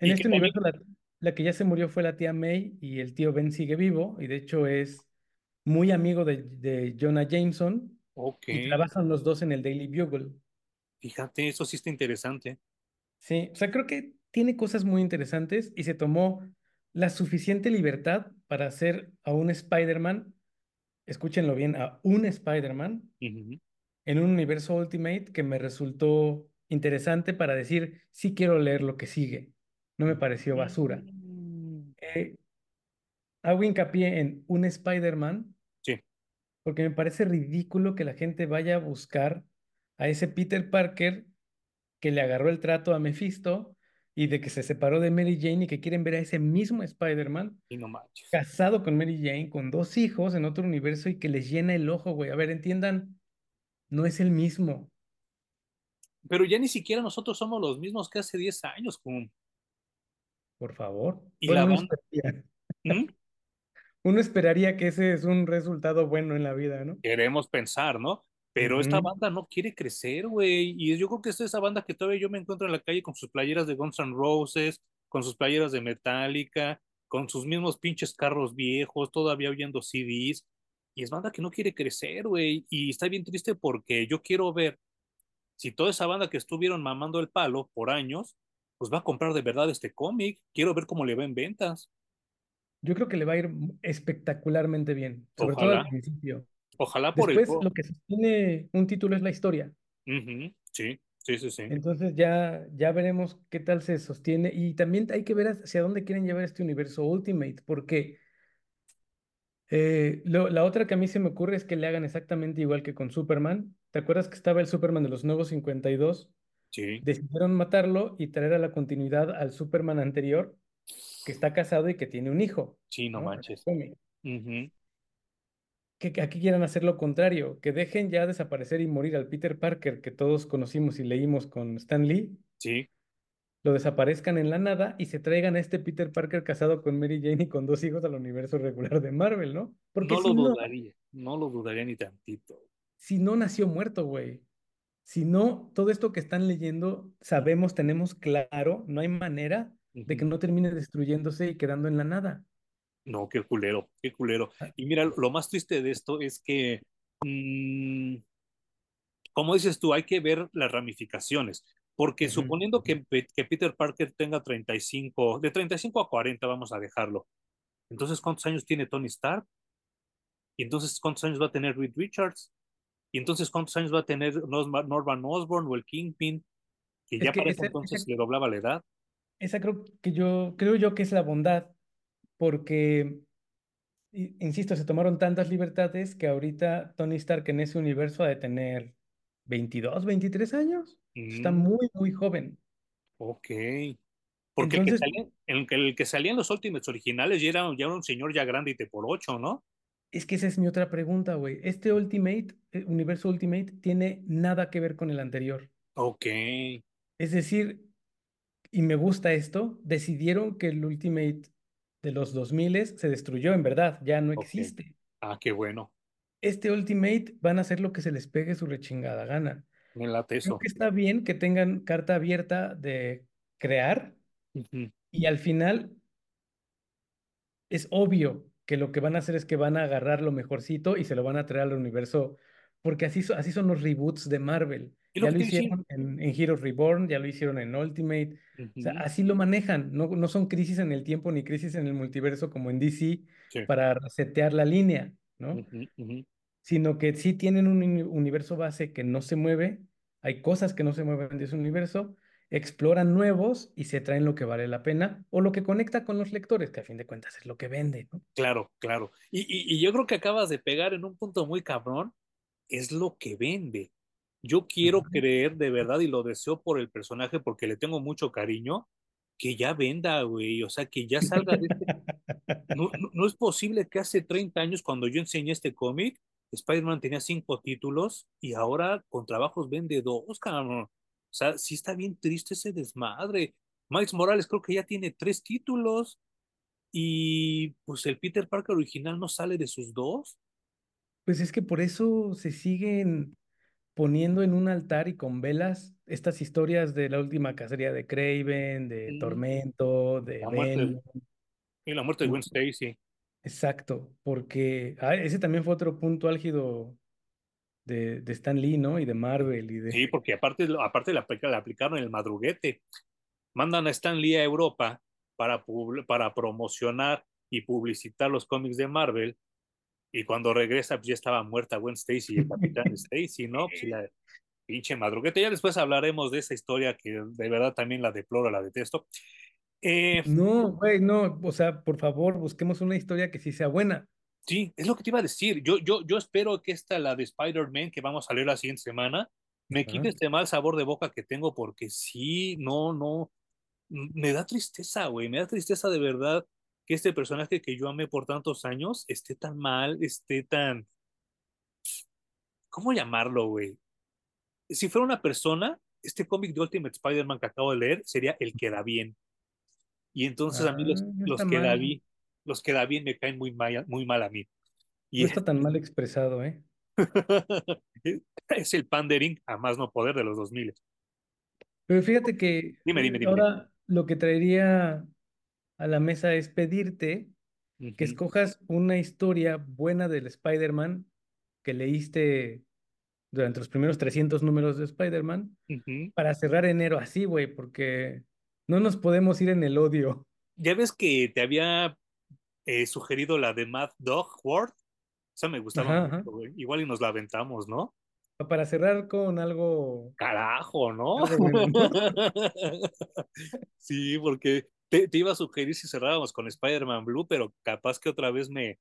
¿Y qué este universo, la, la que ya se murió fue la tía May y el tío Ben sigue vivo y de hecho es muy amigo de, de Jonah Jameson Ok. y trabajan los dos en el Daily Bugle. Fíjate, eso sí está interesante. Sí, o sea, creo que tiene cosas muy interesantes y se tomó la suficiente libertad para hacer a un Spider-Man, escúchenlo bien, a un Spider-Man en un universo Ultimate que me resultó interesante para decir, sí quiero leer lo que sigue. No me pareció basura. Mm. Eh, hago hincapié en un Spider-Man Sí, porque me parece ridículo que la gente vaya a buscar a ese Peter Parker que le agarró el trato a Mephisto y de que se separó de Mary Jane y que quieren ver a ese mismo Spider-Man y no manches. casado con Mary Jane, con dos hijos en otro universo y que les llena el ojo, güey. A ver, entiendan, no es el mismo, Pero ya ni siquiera nosotros somos los mismos que hace 10 años, cum. por favor. Y la uno esperaría, ¿Mm? uno esperaría que ese es un resultado bueno en la vida, ¿no? queremos pensar, ¿no? Pero esta banda no quiere crecer, güey. Y yo creo que es esa banda que todavía yo me encuentro en la calle con sus playeras de Guns N' Roses, con sus playeras de Metallica, con sus mismos pinches carros viejos, todavía oyendo CDs. Y es banda que no quiere crecer, güey. Y está bien triste porque yo quiero ver si toda esa banda que estuvieron mamando el palo por años, pues va a comprar de verdad este cómic. Quiero ver cómo le va en ventas. Yo creo que le va a ir espectacularmente bien, sobre todo al principio. Ojalá por el... Después, pro- lo que sostiene un título es la historia. Sí, sí, sí, sí. Entonces ya, ya veremos qué tal se sostiene. Y también hay que ver hacia dónde quieren llevar este universo Ultimate, porque eh, lo- la otra que a mí se me ocurre es que le hagan exactamente igual que con Superman. ¿Te acuerdas que estaba el Superman de los nuevos 52? Sí, Decidieron matarlo y traer a la continuidad al Superman anterior, que está casado y que tiene un hijo, sí, no el manches. Ujú, que aquí quieran hacer lo contrario, que dejen ya desaparecer y morir al Peter Parker que todos conocimos y leímos con Stan Lee, Sí, lo desaparezcan en la nada y se traigan a este Peter Parker casado con Mary Jane y con dos hijos al universo regular de Marvel, ¿no? Porque no si lo no, dudaría, no lo dudaría ni tantito. si no nació muerto, güey. Si no, todo esto que están leyendo, sabemos, tenemos claro, no hay manera de que no termine destruyéndose y quedando en la nada. No, qué culero, qué culero. Ah, Y mira, lo más triste de esto es que, mm, como dices tú, hay que ver las ramificaciones, porque suponiendo que, Pe- que Peter Parker tenga 35, de 35 a 40, vamos a dejarlo. Entonces, ¿cuántos años tiene Tony Stark? Y entonces, ¿cuántos años va a tener Reed Richards? Y entonces, ¿cuántos años va a tener Norma- Norman Osborn o el Kingpin? Que Es ya que para ese entonces le doblaba la edad. esa creo que yo, creo yo que es la bondad, porque insisto, se tomaron tantas libertades que ahorita Tony Stark en ese universo ha de tener 22, 23 años. Está Mm, muy, muy joven. ok. Porque el que salía, el que, el que salía en los Ultimates originales ya era, ya era un señor ya grande y te por ocho, ¿no? es que esa es mi otra pregunta, güey. Este Ultimate, eh, universo Ultimate, tiene nada que ver con el anterior. Ok, Es decir, y me gusta esto, decidieron que el Ultimate de los 2000 se destruyó, en verdad, ya no existe. Ah, qué bueno. Este Ultimate van a hacer lo que se les pegue su rechingada gana. Me late Creo eso. que está bien que tengan carta abierta de crear y al final es obvio que lo que van a hacer es que van a agarrar lo mejorcito y se lo van a traer al universo, porque así, así son los reboots de Marvel. Lo Ya lo hicieron en, en Heroes Reborn, ya lo hicieron en Ultimate. O sea, así lo manejan. No, no son crisis en el tiempo ni crisis en el multiverso como en DC Sí. para resetear la línea, ¿no? Sino que sí tienen un uni- universo base que no se mueve, hay cosas que no se mueven de ese universo, exploran nuevos y se traen lo que vale la pena o lo que conecta con los lectores, que a fin de cuentas es lo que vende, ¿no? Claro, claro. Y, y, y yo creo que acabas de pegar en un punto muy cabrón, es lo que vende. Yo quiero creer de verdad y lo deseo por el personaje porque le tengo mucho cariño, que ya venda, güey, o sea, que ya salga de este... No, no, no es posible que hace 30 años cuando yo enseñé este cómic, Spider-Man tenía cinco títulos y ahora con trabajos vende dos, cabrón. O sea, sí está bien triste ese desmadre. Miles Morales creo que ya tiene tres títulos y pues el Peter Parker original no sale de sus dos. Pues es que por eso se siguen poniendo en un altar y con velas estas historias de la última cacería de Kraven, de Tormento, de La muerte, Venom. y la muerte de Gwen Stacy. Exacto, porque ah, ese también fue otro punto álgido de, de Stan Lee, ¿no? Y de Marvel y Sí, de... porque aparte, aparte le aplicaron el madruguete. Mandan a Stan Lee a Europa para, para promocionar y publicitar los cómics de Marvel. Y cuando regresa, pues ya estaba muerta Gwen Stacy y el Capitán Stacy, ¿no? Pues la pinche madruguete. Ya después hablaremos de esa historia que de verdad también la deploro, la detesto. Eh, No, güey, no, o sea, por favor, busquemos una historia que sí sea buena. sí, es lo que te iba a decir. Yo, yo, yo espero que esta, la de Spider-Man, que vamos a leer la siguiente semana, me quite Ajá. este mal sabor de boca que tengo porque sí, no, no, me da tristeza, güey, me da tristeza de verdad que este personaje que yo amé por tantos años esté tan mal, esté tan, ¿cómo llamarlo, güey? Si fuera una persona, este cómic de Ultimate Spider-Man que acabo de leer sería el que da bien. Y entonces a Ah, mí los, está que da bien, los que da bien me caen muy mal, muy mal a mí. Y no es, está tan mal expresado, ¿eh? es el pandering a más no poder de los 2000. Pero fíjate que dime, dime, dime. ahora lo que traería a la mesa es pedirte que escojas una historia buena del Spider-Man que leíste durante los primeros 300 números de Spider-Man para cerrar enero así, güey, porque no nos podemos ir en el odio. Ya ves que te había eh, sugerido la de Mad Dog World. Esa me gustaba Ajá, mucho, ajá. Igual y nos la aventamos, ¿no? Para cerrar con algo, Carajo, ¿no? algo bueno, ¿no? Sí, porque te, te iba a sugerir si cerrábamos con Spider-Man Blue, pero capaz que otra vez me,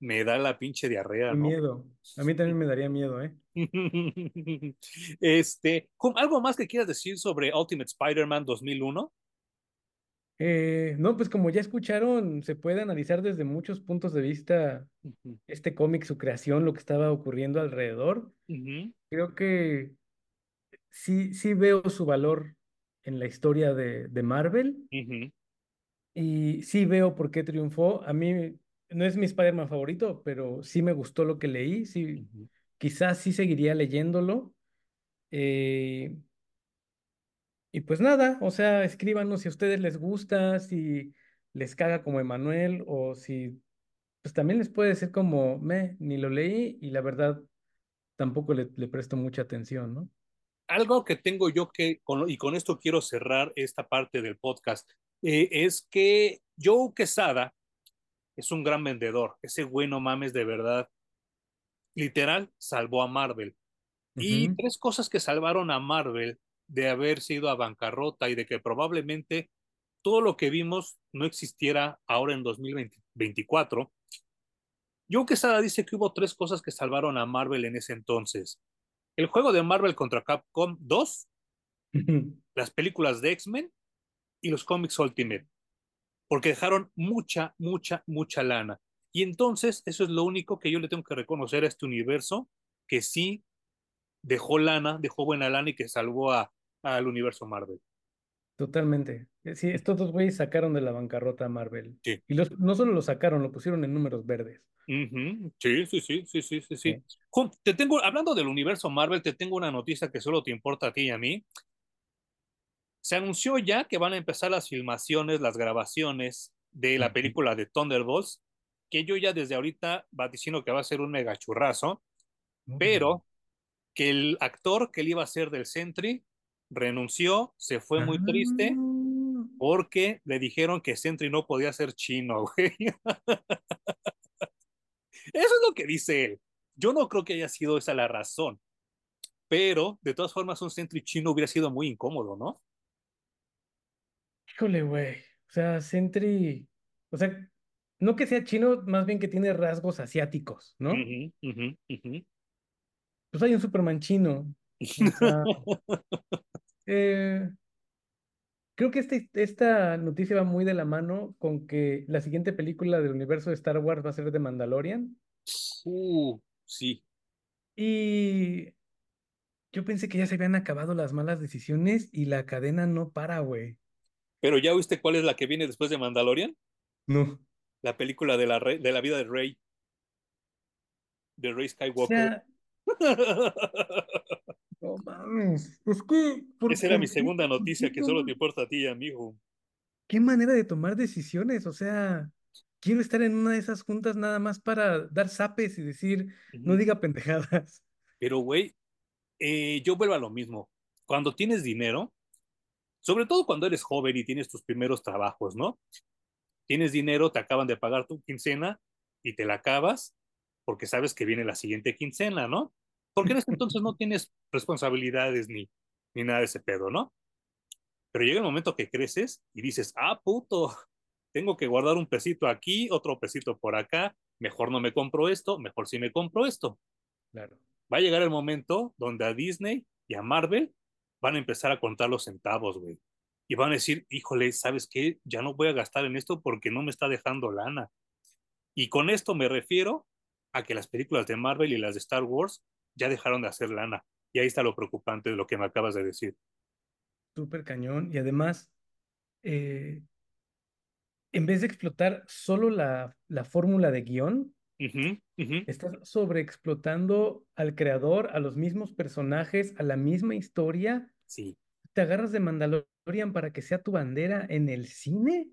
me da la pinche diarrea, ¿no? miedo. A mí también me daría miedo, ¿eh? Este, ¿con- ¿algo más que quieras decir sobre Ultimate Spider-Man 2001? Eh, no, pues como ya escucharon, se puede analizar desde muchos puntos de vista este cómic, su creación, lo que estaba ocurriendo alrededor. Creo que sí, sí veo su valor en la historia de, de Marvel y sí veo por qué triunfó. A mí no es mi Spider-Man favorito, pero sí me gustó lo que leí, sí, ujú. quizás sí seguiría leyéndolo. Eh, y pues nada, o sea, escríbanos si a ustedes les gusta, si les caga como Emanuel o si pues también les puede ser como, me, ni lo leí y la verdad tampoco le, le presto mucha atención, ¿no? Algo que tengo yo que, con- y con esto quiero cerrar esta parte del podcast, eh, es que Joe Quesada es un gran vendedor. Ese güey, no mames, de verdad, literal, salvó a Marvel. Y tres cosas que salvaron a Marvel de haber sido a bancarrota y de que probablemente todo lo que vimos no existiera ahora en 2024 Joe Quesada dice que hubo tres cosas que salvaron a Marvel en ese entonces. El juego de Marvel contra Capcom 2, las películas de X-Men y los cómics Ultimate, porque dejaron mucha, mucha, mucha lana. Y entonces eso es lo único que yo le tengo que reconocer a este universo, que sí dejó lana, dejó buena lana y que salvó a, al universo Marvel. Totalmente. Eh, Sí, estos dos güeyes sacaron de la bancarrota a Marvel. Sí. Y los, no solo lo sacaron, lo pusieron en números verdes. Sí, sí, sí, sí, sí, sí, sí. Sí. Jun, Te tengo, hablando del universo Marvel, te tengo una noticia que solo te importa a ti y a mí. Se anunció ya que van a empezar las filmaciones, las grabaciones de la película de Thunderbolts, que yo ya desde ahorita vaticino que va a ser un mega churrazo, pero que el actor que le iba a ser del Sentry renunció, se fue muy triste Ah, porque le dijeron que Sentry no podía ser chino, güey. Eso es lo que dice él. Yo no creo que haya sido esa la razón, pero de todas formas un Sentry chino hubiera sido muy incómodo, ¿no? Híjole, güey. O sea, Sentry. O sea, no que sea chino, más bien que tiene rasgos asiáticos, ¿no? Ujú. Pues hay un Superman chino. O sea, eh, creo que este, esta noticia va muy de la mano con que la siguiente película del universo de Star Wars va a ser de Mandalorian. Uh, sí, Y yo pensé que ya se habían acabado las malas decisiones y la cadena no para, güey. pero ¿ya viste cuál es la que viene después de Mandalorian? No. La película de la, Rey- de la vida de Rey, de Rey O Skywalker. sea, no mames. Es que, ¿por Esa era mi segunda ¿Por noticia que solo te importa a ti y a mí, hijo. ¿Qué manera de tomar decisiones? O sea, quiero estar en una de esas juntas nada más para dar zapes y decir, no diga pendejadas. Pero, güey, eh, yo vuelvo a lo mismo. Cuando tienes dinero, sobre todo cuando eres joven y tienes tus primeros trabajos, ¿no? Tienes dinero, te acaban de pagar tu quincena y te la acabas porque sabes que viene la siguiente quincena, ¿no? Porque en ese entonces no tienes responsabilidades ni, ni nada de ese pedo, ¿no? Pero llega el momento que creces y dices, ah, puto, tengo que guardar un pesito aquí, otro pesito por acá, mejor no me compro esto, mejor sí me compro esto. Claro. Va a llegar el momento donde a Disney y a Marvel van a empezar a contar los centavos, güey. Y van a decir, híjole, ¿sabes qué? Ya no voy a gastar en esto porque no me está dejando lana. Y con esto me refiero a que las películas de Marvel y las de Star Wars ya dejaron de hacer lana. Y ahí está lo preocupante de lo que me acabas de decir. Súper cañón. Y además, eh, en vez de explotar solo la, la fórmula de guion, ujú, estás sobreexplotando al creador, a los mismos personajes, a la misma historia. Sí. ¿Te agarras de Mandalorian para que sea tu bandera en el cine?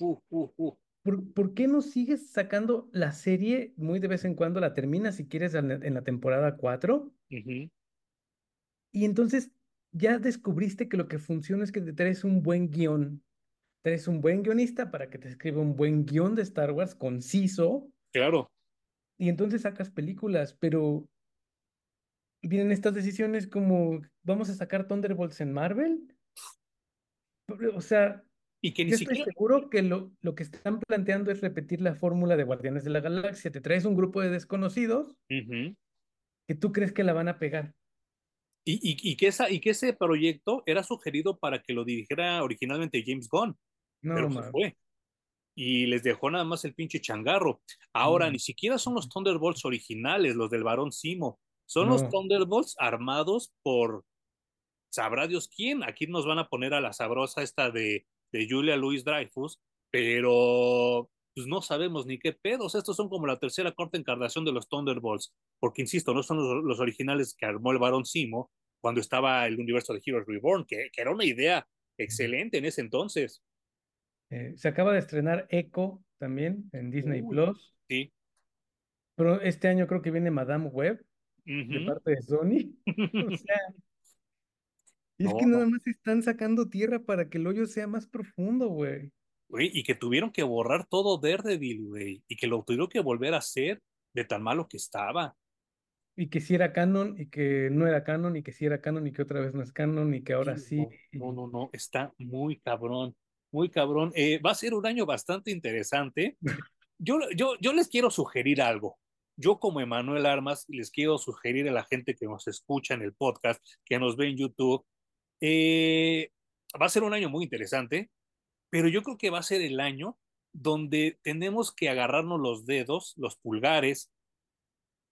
Uh, uh, uh. ¿Por, por qué no sigues sacando la serie muy de vez en cuando? La terminas si quieres en la, en la temporada 4 Ujú. y entonces ya descubriste que lo que funciona es que te traes un buen guion. Traes un buen guionista para que te escriba un buen guion de Star Wars conciso Claro. y entonces sacas películas, pero vienen estas decisiones como vamos a sacar Thunderbolts en Marvel. O sea, Y que ni Yo estoy siquiera. seguro que lo, lo que están planteando es repetir la fórmula de Guardianes de la Galaxia. Te traes un grupo de desconocidos que tú crees que la van a pegar. Y, y, y, que esa, y que ese proyecto era sugerido para que lo dirigiera originalmente James Gunn, pero No, se man. fue. Y les dejó nada más el pinche changarro. Ahora, ni siquiera son los Thunderbolts originales, los del Barón Simo. Son los. Thunderbolts armados por sabrá Dios quién. Aquí nos van a poner a la sabrosa esta de, de Julia Louis Dreyfus, pero pues no sabemos ni qué pedos. Estos son como la tercera corta encarnación de los Thunderbolts, porque insisto, no son los, los originales que armó el Barón Simo cuando estaba el universo de Heroes Reborn, que, que era una idea excelente en ese entonces. Eh, se acaba de estrenar Echo también en Disney Plus. sí. Pero este año creo que viene Madame Web de parte de Sony. O sea, es No, que nada no. más están sacando tierra para que el hoyo sea más profundo, güey. Güey, y que tuvieron que borrar todo Daredevil, güey, y que lo tuvieron que volver a hacer de tan malo que estaba. Y que si era canon y que no era canon y que si era canon y que otra vez no es canon y que ahora sí. No, no, no, no, está muy cabrón, muy cabrón. Eh, va a ser un año bastante interesante yo, yo, yo les quiero sugerir algo. Yo como Emanuel Armas les quiero sugerir a la gente que nos escucha en el podcast, que nos ve en YouTube, eh, va a ser un año muy interesante, pero yo creo que va a ser el año donde tenemos que agarrarnos los dedos, los pulgares,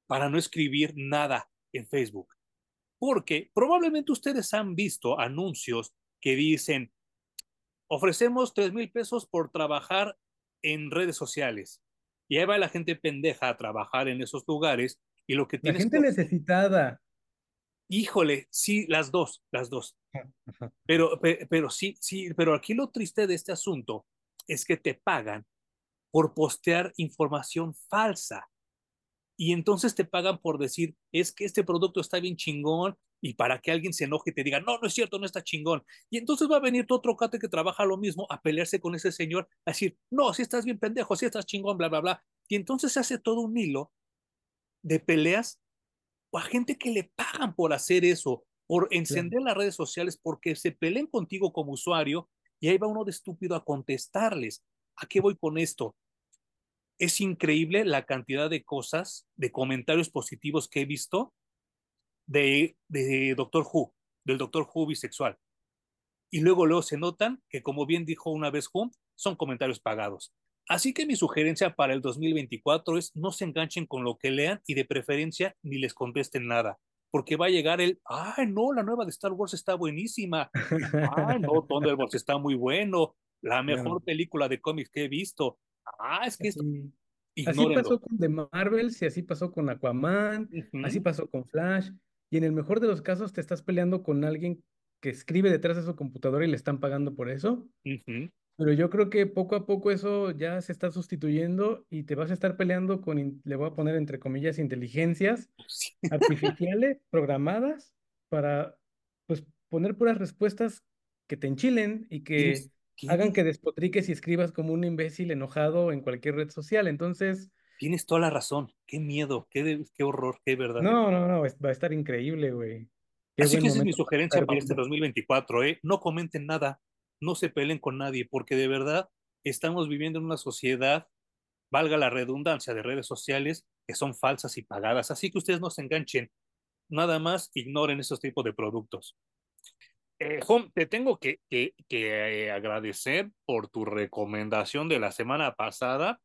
para no escribir nada en Facebook. Porque probablemente ustedes han visto anuncios que dicen, ofrecemos tres mil pesos por trabajar en redes sociales. Y ahí va la gente pendeja a trabajar en esos lugares y lo que La gente que... necesitada. Híjole, sí, las dos, las dos. Pero, pero, sí, sí, pero aquí lo triste de este asunto es que te pagan por postear información falsa. Y entonces te pagan por decir, es que este producto está bien chingón y para que alguien se enoje y te diga, no, no es cierto, no está chingón. Y entonces va a venir tu otro cate que trabaja lo mismo a pelearse con ese señor, a decir, no, si estás bien pendejo, si estás chingón, bla, bla, bla. Y entonces se hace todo un hilo de peleas o a gente que le pagan por hacer eso, por encender las redes sociales, porque se peleen contigo como usuario y ahí va uno de estúpido a contestarles. ¿A qué voy con esto? Es increíble la cantidad de cosas, de comentarios positivos que he visto de, de Doctor Who, del Doctor Who bisexual. Y luego, luego se notan que, como bien dijo una vez Who, son comentarios pagados. Así que mi sugerencia para el 2024 es no se enganchen con lo que lean y de preferencia ni les contesten nada, porque va a llegar el, ay, no, la nueva de Star Wars está buenísima, ay, no, Thunderbolts está muy bueno, la mejor no. película de cómics que he visto, ah, es que esto... Sí. Así pasó con The Marvels y así pasó con Aquaman, uh -huh. así pasó con Flash, y en el mejor de los casos te estás peleando con alguien que escribe detrás de su computadora y le están pagando por eso. Uh -huh. Pero yo creo que poco a poco eso ya se está sustituyendo y te vas a estar peleando con, le voy a poner entre comillas, inteligencias artificiales programadas para pues poner puras respuestas que te enchilen y que hagan que despotriques y escribas como un imbécil enojado en cualquier red social. Entonces... Tienes toda la razón. Qué miedo, qué, qué horror, qué verdad. No, no, no, va a estar increíble, güey. Así que esa es mi sugerencia para este 2024, ¿eh? No comenten nada, no se peleen con nadie, porque de verdad estamos viviendo en una sociedad, valga la redundancia, de redes sociales que son falsas y pagadas. Así que ustedes no se enganchen, nada más ignoren esos tipos de productos. Eh, te tengo que, que, que eh, agradecer por tu recomendación de la semana pasada.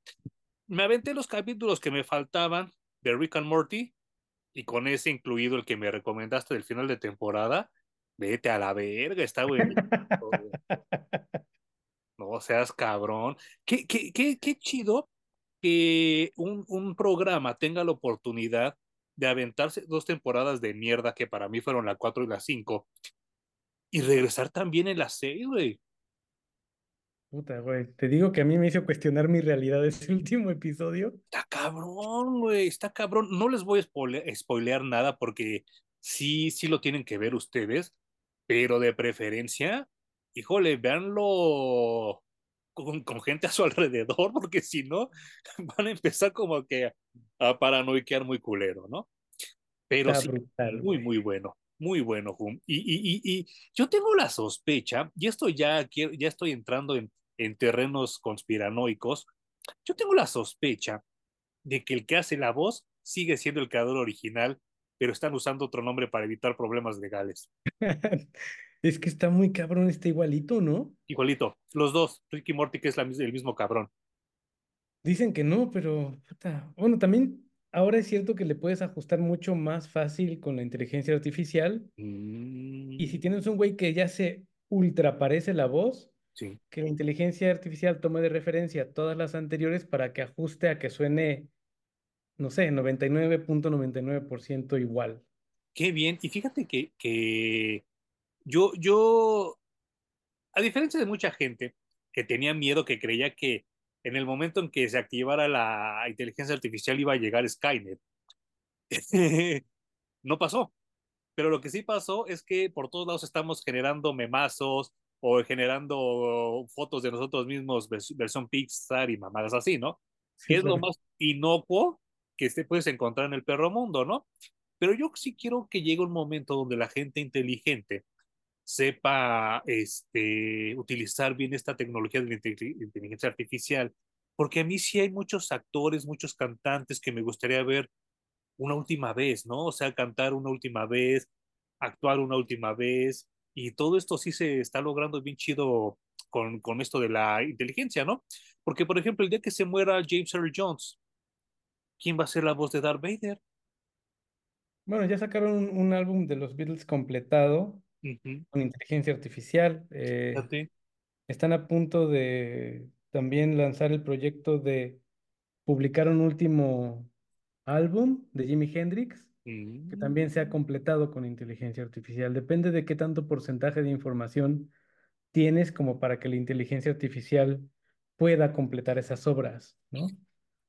Me aventé los capítulos que me faltaban de Rick and Morty y con ese incluido el que me recomendaste del final de temporada. Vete a la verga, está buenísimo. no seas cabrón. Qué, qué, qué, qué chido que un, un, programa tenga la oportunidad de aventarse dos temporadas de mierda que para mí fueron la 4 y la 5 y regresar también en la 6, güey. Puta, güey. Te digo que a mí me hizo cuestionar mi realidad ese último episodio. Está cabrón, güey. Está cabrón. No les voy a spoilear, spoilear nada porque sí, sí lo tienen que ver ustedes pero de preferencia, híjole, véanlo con, con, gente a su alrededor, porque si no, van a empezar como que a paranoiquear muy culero, ¿no? Pero Está sí, brutal, muy, muy bueno, muy bueno, Hum. Y, y, y, y, yo tengo la sospecha, y esto ya, ya estoy entrando en, en terrenos conspiranoicos, yo tengo la sospecha de que el que hace la voz sigue siendo el creador original pero están usando otro nombre para evitar problemas legales. es que está muy cabrón, está igualito, ¿no? Igualito, los dos, Ricky Morty, que es la, el mismo cabrón. Dicen que no, pero puta. bueno, también ahora es cierto que le puedes ajustar mucho más fácil con la inteligencia artificial. Mm. Y si tienes un güey que ya se ultra parece la voz, sí. que la inteligencia artificial tome de referencia todas las anteriores para que ajuste a que suene no sé, 99.99% igual. Qué bien. Y fíjate que, que yo, yo, a diferencia de mucha gente que tenía miedo, que creía que en el momento en que se activara la inteligencia artificial iba a llegar Skynet, no pasó. Pero lo que sí pasó es que por todos lados estamos generando memazos o generando fotos de nosotros mismos, versión Pixar y mamadas así, ¿no? Sí, es claro. lo más inocuo que te puedes encontrar en el perro mundo, ¿no? Pero yo sí quiero que llegue un momento donde la gente inteligente sepa este, utilizar bien esta tecnología de la inteligencia artificial porque a mí sí hay muchos actores, muchos cantantes que me gustaría ver una última vez, ¿no? O sea, cantar una última vez, actuar una última vez, y todo esto sí se está logrando bien chido con, con esto de la inteligencia, ¿no? Porque, por ejemplo, el día que se muera James Earl Jones, ¿quién va a ser la voz de Darth Vader? Bueno, ya sacaron un, un álbum de los Beatles completado con inteligencia artificial. eh, están a punto de también lanzar el proyecto de publicar un último álbum de Jimi Hendrix, que Mm, también se ha completado con inteligencia artificial. Depende de qué tanto porcentaje de información tienes como para que la inteligencia artificial pueda completar esas obras, ¿no?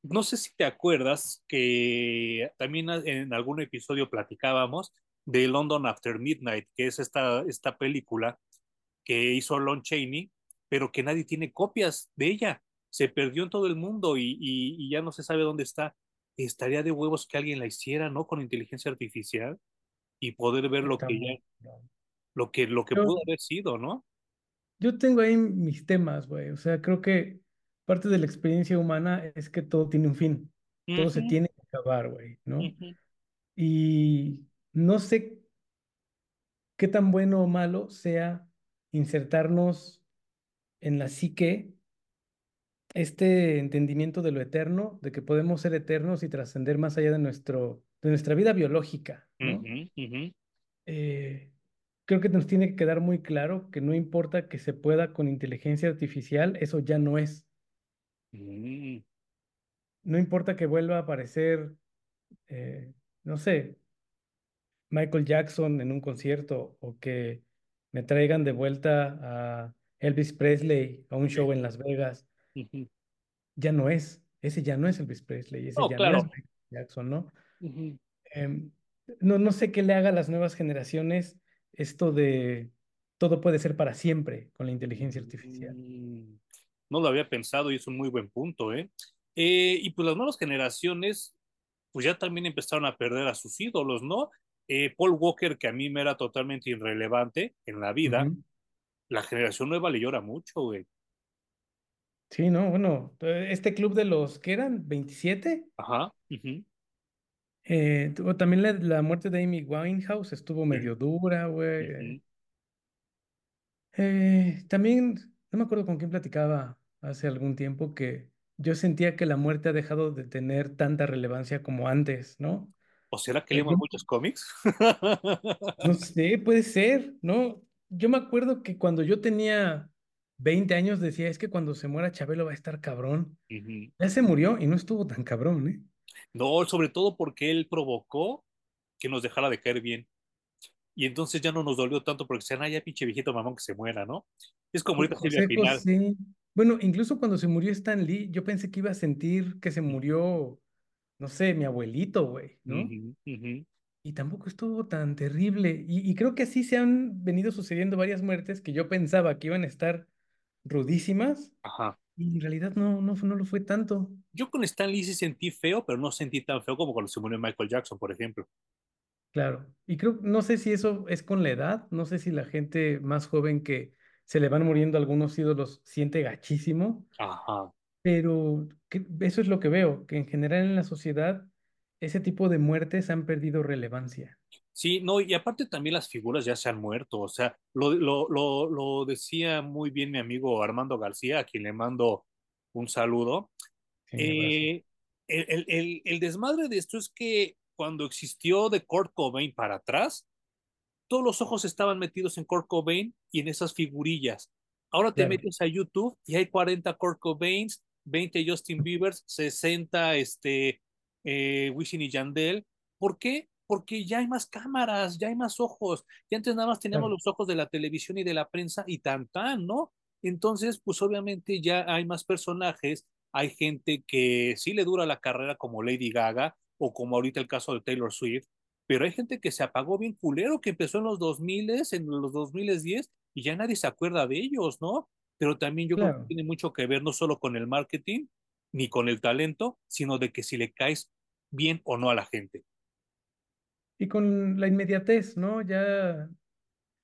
No sé si te acuerdas que también en algún episodio platicábamos de London After Midnight, que es esta, esta película que hizo Lon Chaney, pero que nadie tiene copias de ella. Se perdió en todo el mundo y, y, y ya no se sabe dónde está. Estaría de huevos que alguien la hiciera, ¿no? Con inteligencia artificial y poder ver lo que ya, lo que, lo que Yo, pudo haber sido, ¿no? yo tengo ahí mis temas, güey. O sea, creo que parte de la experiencia humana es que todo tiene un fin. Todo se tiene que acabar, güey, ¿no? Y no sé qué tan bueno o malo sea insertarnos en la psique este entendimiento de lo eterno, de que podemos ser eternos y trascender más allá de nuestro, de nuestra vida biológica, ¿no? Eh, creo que nos tiene que quedar muy claro que no importa que se pueda con inteligencia artificial, eso ya no es. Mm, No importa que vuelva a aparecer, eh, no sé, Michael Jackson en un concierto o que me traigan de vuelta a Elvis Presley a un show en Las Vegas, ya no es. Ese ya no es Elvis Presley, ese Oh, ya no es. Michael Jackson, ¿no? Em, no, no sé qué le haga a las nuevas generaciones esto de todo puede ser para siempre con la inteligencia artificial. Mm, No lo había pensado y es un muy buen punto, ¿eh? Eh, y pues las nuevas generaciones, pues ya también empezaron a perder a sus ídolos, ¿no? Eh, Paul Walker, que a mí me era totalmente irrelevante en la vida, la generación nueva le llora mucho, güey. Sí, no, bueno, eh, este club de los que eran 27, Ajá. eh, tuvo también la, la muerte de Amy Winehouse estuvo medio dura, güey. Eh, también, no me acuerdo con quién platicaba hace algún tiempo que yo sentía que la muerte ha dejado de tener tanta relevancia como antes, ¿no? ¿O será que leemos muchos cómics? no sé, puede ser, ¿no? Yo me acuerdo que cuando yo tenía 20 años decía, es que cuando se muera Chabelo va a estar cabrón. Ujú. Ya se murió y no estuvo tan cabrón, ¿eh? No, sobre todo porque él provocó que nos dejara de caer bien. Y entonces ya no nos dolió tanto porque decían, ay, ya pinche viejito mamón que se muera, ¿no? Es como ahorita Silvia Pinal. José. Bueno, incluso cuando se murió Stan Lee, yo pensé que iba a sentir que se murió, no sé, mi abuelito, güey, ¿no? Y tampoco estuvo tan terrible. Y, y creo que así se han venido sucediendo varias muertes que yo pensaba que iban a estar rudísimas Ajá. y en realidad no, no, no lo fue tanto. Yo con Stan Lee sí sentí feo, pero no sentí tan feo como cuando se murió Michael Jackson, por ejemplo. Claro. Y creo, no sé si eso es con la edad, no sé si la gente más joven que se le van muriendo algunos ídolos siente gachísimo, Ajá. pero que- eso es lo que veo, que en general en la sociedad ese tipo de muertes han perdido relevancia. Sí, no, y aparte también las figuras ya se han muerto, o sea, lo, lo, lo, lo decía muy bien mi amigo Armando García, a quien le mando un saludo. Sí. Eh, el, el, el, el desmadre de esto es que cuando existió de Kurt Cobain para atrás, todos los ojos estaban metidos en Kurt Cobain y en esas figurillas. Ahora te Claro, metes a YouTube y hay 40 Kurt Cobains, 20 Justin Biebers, 60 este, eh, y Yandel. ¿Por qué? Porque ya hay más cámaras, ya hay más ojos. Y antes nada más teníamos claro. los ojos de la televisión y de la prensa y tan tan, ¿no? Entonces, pues obviamente ya hay más personajes, hay gente que sí le dura la carrera como Lady Gaga o como ahorita el caso de Taylor Swift, pero hay gente que se apagó bien culero, que empezó en los 2000, en los 2010 y ya nadie se acuerda de ellos, ¿no? Pero también yo creo que tiene mucho que ver no solo con el marketing ni con el talento, sino de que si le caes bien o no a la gente. Y con la inmediatez, ¿no? Ya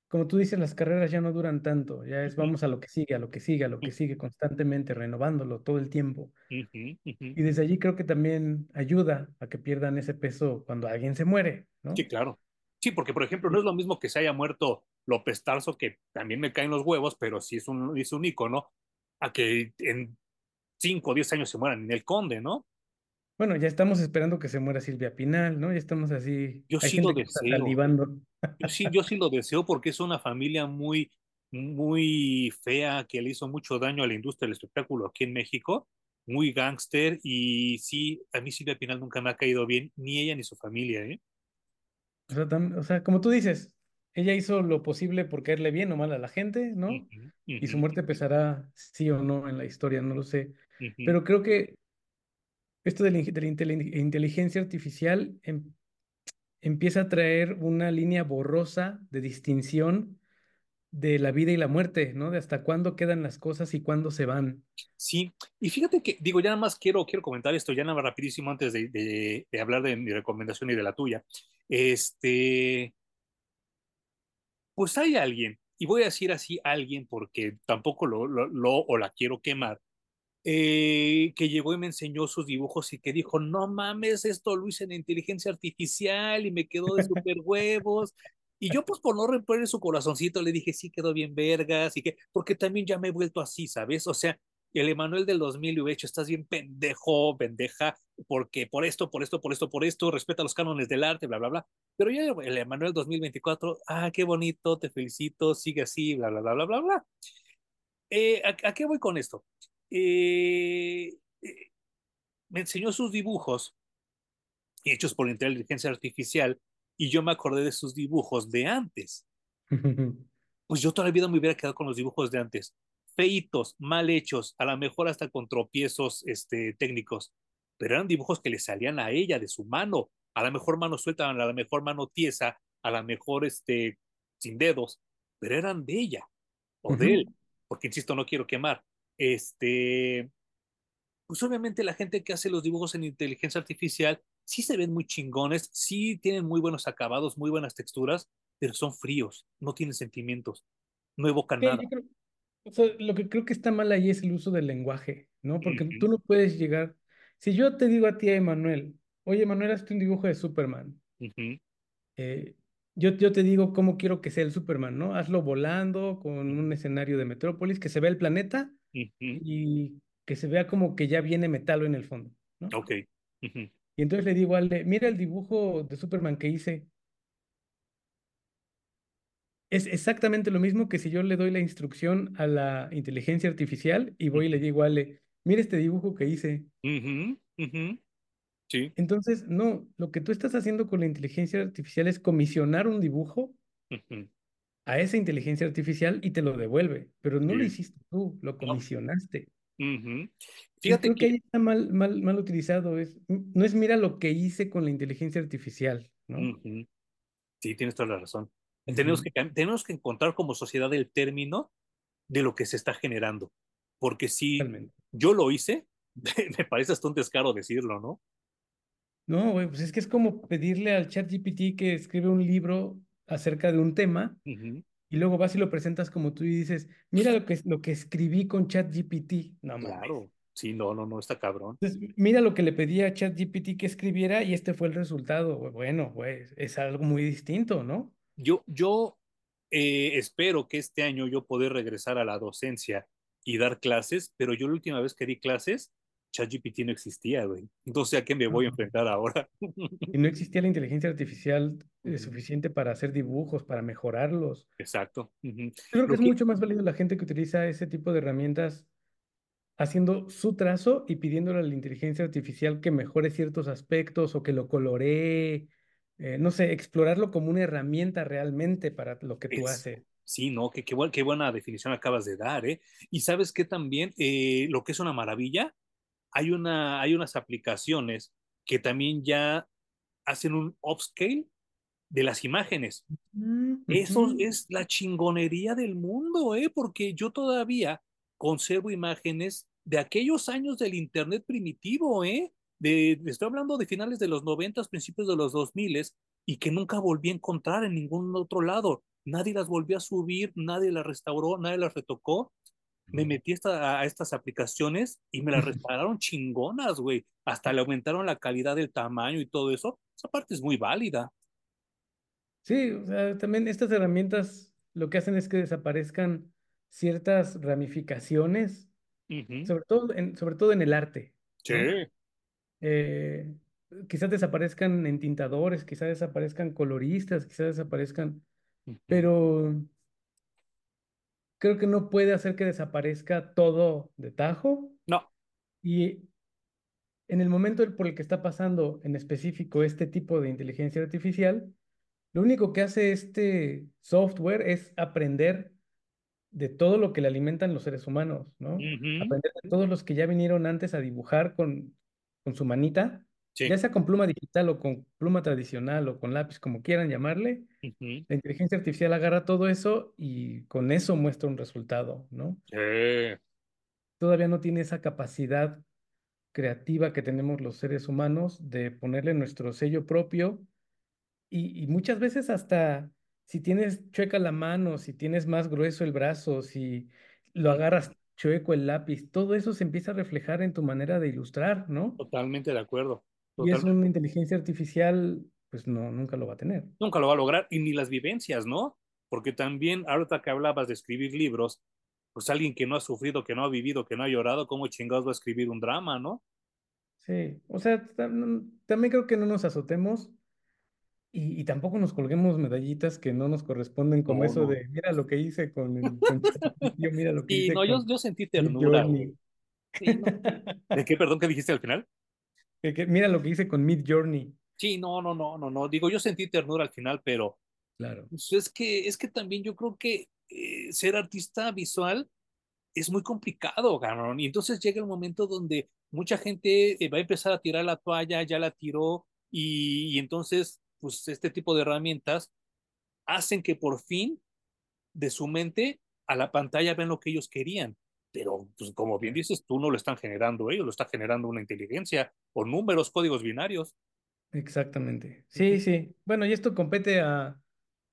como tú dices, las carreras ya no duran tanto, ya es vamos a lo que sigue, a lo que sigue, a lo que sigue constantemente, renovándolo todo el tiempo. Y desde allí creo que también ayuda a que pierdan ese peso cuando alguien se muere, Sí, ¿no? claro. Sí, porque por ejemplo, no es lo mismo que se haya muerto López Tarso, que también me caen los huevos, pero sí es un, es un ícono, a que en 5 o 10 años se mueran en el Conde, ¿no? Bueno, ya estamos esperando que se muera Silvia Pinal, ¿no? Ya estamos así, Yo hay sí lo deseo. Yo sí, yo sí lo deseo porque es una familia muy, muy fea que le hizo mucho daño a la industria del espectáculo aquí en México, muy gángster y sí, a mí Silvia Pinal nunca me ha caído bien, ni ella ni su familia, ¿eh? O sea, tam- o sea, como tú dices, ella hizo lo posible por caerle bien o mal a la gente, ¿no? Y su muerte pesará sí o no en la historia, no lo sé. ujú. Pero creo que esto de la, inteli- inteligencia artificial em- empieza a traer una línea borrosa de distinción de la vida y la muerte, ¿no? De hasta cuándo quedan las cosas y cuándo se van. Sí, y fíjate que, digo, ya nada más quiero, quiero comentar esto, ya nada más rapidísimo antes de, de, de hablar de mi recomendación y de la tuya. Este, pues hay alguien, y voy a decir así alguien porque tampoco lo, lo, lo o la quiero quemar, eh, que llegó y me enseñó sus dibujos y que dijo, no mames, esto lo hice en inteligencia artificial y me quedó de super huevos. Y yo, pues, por no romper su corazoncito, le dije, sí, quedó bien vergas, y que, porque también ya me he vuelto así, ¿sabes? O sea, el Emanuel del 2000 le hubiera hecho, estás bien pendejo, pendeja, porque por esto, por esto, por esto, por esto, respeta los cánones del arte, bla, bla, bla. Pero ya el Emanuel 2024, ah, qué bonito, te felicito, sigue así, bla, bla, bla, bla, bla, bla. Eh, ¿a, ¿a, qué voy con esto? Eh, eh, me enseñó sus dibujos hechos por inteligencia artificial y yo me acordé de sus dibujos de antes. Pues yo toda la vida me hubiera quedado con los dibujos de antes. Feitos, mal hechos, a lo mejor hasta con tropiezos este, técnicos, pero eran dibujos que le salían a ella de su mano, a la mejor mano suelta, a la mejor mano tiesa, a la mejor este, sin dedos, pero eran de ella o de él, porque insisto, no quiero quemar. Este, pues obviamente la gente que hace los dibujos en inteligencia artificial sí se ven muy chingones, sí tienen muy buenos acabados, muy buenas texturas, pero son fríos, no tienen sentimientos, no evocan Sí, nada. yo creo, o sea, lo que creo que está mal ahí es el uso del lenguaje, ¿no? Porque tú no puedes llegar. Si yo te digo a ti, Emanuel, oye, Emanuel, hazte un dibujo de Superman. eh, yo, yo te digo cómo quiero que sea el Superman, ¿no? Hazlo volando con un escenario de Metrópolis, que se vea el planeta y que se vea como que ya viene Metalo en el fondo, ¿no? Ok. Y entonces le digo al de, mira el dibujo de Superman que hice. Es exactamente lo mismo que si yo le doy la instrucción a la inteligencia artificial y voy y le digo al de, mira este dibujo que hice. Sí. Entonces, no, lo que tú estás haciendo con la inteligencia artificial es comisionar un dibujo ujú, a esa inteligencia artificial y te lo devuelve, pero no lo hiciste tú, lo comisionaste. Fíjate creo que que ahí está mal, mal, mal utilizado. Es, no es mira lo que hice con la inteligencia artificial, ¿no? sí, tienes toda la razón. Tenemos que, tenemos que encontrar como sociedad el término de lo que se está generando. Porque si Totalmente. yo lo hice, me parece hasta un descaro decirlo, ¿no? No, güey, pues es que es como pedirle al ChatGPT que escribe un libro acerca de un tema Ujú, y luego vas y lo presentas como tú y dices, mira lo que, lo que escribí con ChatGPT. No mames. Claro, sí, no, no, no, está cabrón. Entonces, mira lo que le pedí a ChatGPT que escribiera y este fue el resultado. Bueno, güey, es algo muy distinto, ¿no? Yo, yo eh, espero que este año yo poder regresar a la docencia y dar clases, pero yo la última vez que di clases, ChatGPT no existía, güey. Entonces, ¿a qué me voy a enfrentar ahora? Y no existía la inteligencia artificial eh, suficiente para hacer dibujos, para mejorarlos. Exacto. Yo creo que Lo es que, mucho más válido la gente que utiliza ese tipo de herramientas haciendo su trazo y pidiéndole a la inteligencia artificial que mejore ciertos aspectos o que lo coloree, eh, no sé, explorarlo como una herramienta realmente para lo que tú haces. Sí, no, qué, buen- qué buena definición acabas de dar, ¿eh? Y sabes que también eh, lo que es una maravilla, hay, una, hay unas aplicaciones que también ya hacen un upscale de las imágenes. Mm, Eso es la chingonería del mundo, ¿eh? Porque yo todavía conservo imágenes de aquellos años del Internet primitivo, ¿eh? De, estoy hablando de finales de los noventas, principios de los dos miles, y que nunca volví a encontrar en ningún otro lado. nadie las volvió a subir, nadie las restauró, nadie las retocó. Me metí esta, a estas aplicaciones y me las restauraron chingonas, güey. Hasta le aumentaron la calidad del tamaño y todo eso. Esa parte es muy válida. Sí, o sea, también estas herramientas lo que hacen es que desaparezcan ciertas ramificaciones, sobre todo en, sobre todo en el arte, Sí. ¿no? Eh, quizás desaparezcan entintadores, quizás desaparezcan coloristas, quizás desaparezcan, pero creo que no puede hacer que desaparezca todo de tajo. No, Y en el momento por el que está pasando en específico este tipo de inteligencia artificial, lo único que hace este software es aprender de todo lo que le alimentan los seres humanos, ¿no? Aprender de todos los que ya vinieron antes a dibujar con, con su manita, Sí. ya sea con pluma digital o con pluma tradicional o con lápiz, como quieran llamarle. Ujú. La inteligencia artificial agarra todo eso y con eso muestra un resultado, ¿no? Sí. Todavía no tiene esa capacidad creativa que tenemos los seres humanos de ponerle nuestro sello propio y, y muchas veces hasta si tienes chueca la mano, si tienes más grueso el brazo, si lo agarras chueco el lápiz, todo eso se empieza a reflejar en tu manera de ilustrar, ¿no? Totalmente de acuerdo. Y es una inteligencia artificial, pues no, nunca lo va a tener. Nunca lo va a lograr y ni las vivencias, ¿no? Porque también, ahorita que hablabas de escribir libros, pues alguien que no ha sufrido, que no ha vivido, que no ha llorado, ¿cómo chingados va a escribir un drama, no? Sí, o sea, tam- también creo que no nos azotemos y, y tampoco nos colguemos medallitas que no nos corresponden, como No, eso no. de, mira lo que hice con, el, con yo mira lo que Sí, hice no, yo, con yo sentí ternura. Sí. ¿De qué, perdón, qué dijiste al final? Que- que mira lo que hice con Midjourney. Sí, no, no, no, no, no. Digo, yo sentí ternura al final, pero Claro, pues, es que, es que también yo creo que eh, ser artista visual es muy complicado, cabrón. Y entonces llega el momento donde mucha gente eh, va a empezar a tirar la toalla, ya la tiró, y, y entonces, pues este tipo de herramientas hacen que por fin de su mente a la pantalla ven lo que ellos querían. Pero, pues como bien dices, tú no lo están generando ellos, lo está generando una inteligencia o números, códigos binarios. exactamente. Sí, sí. Bueno, y esto compete a,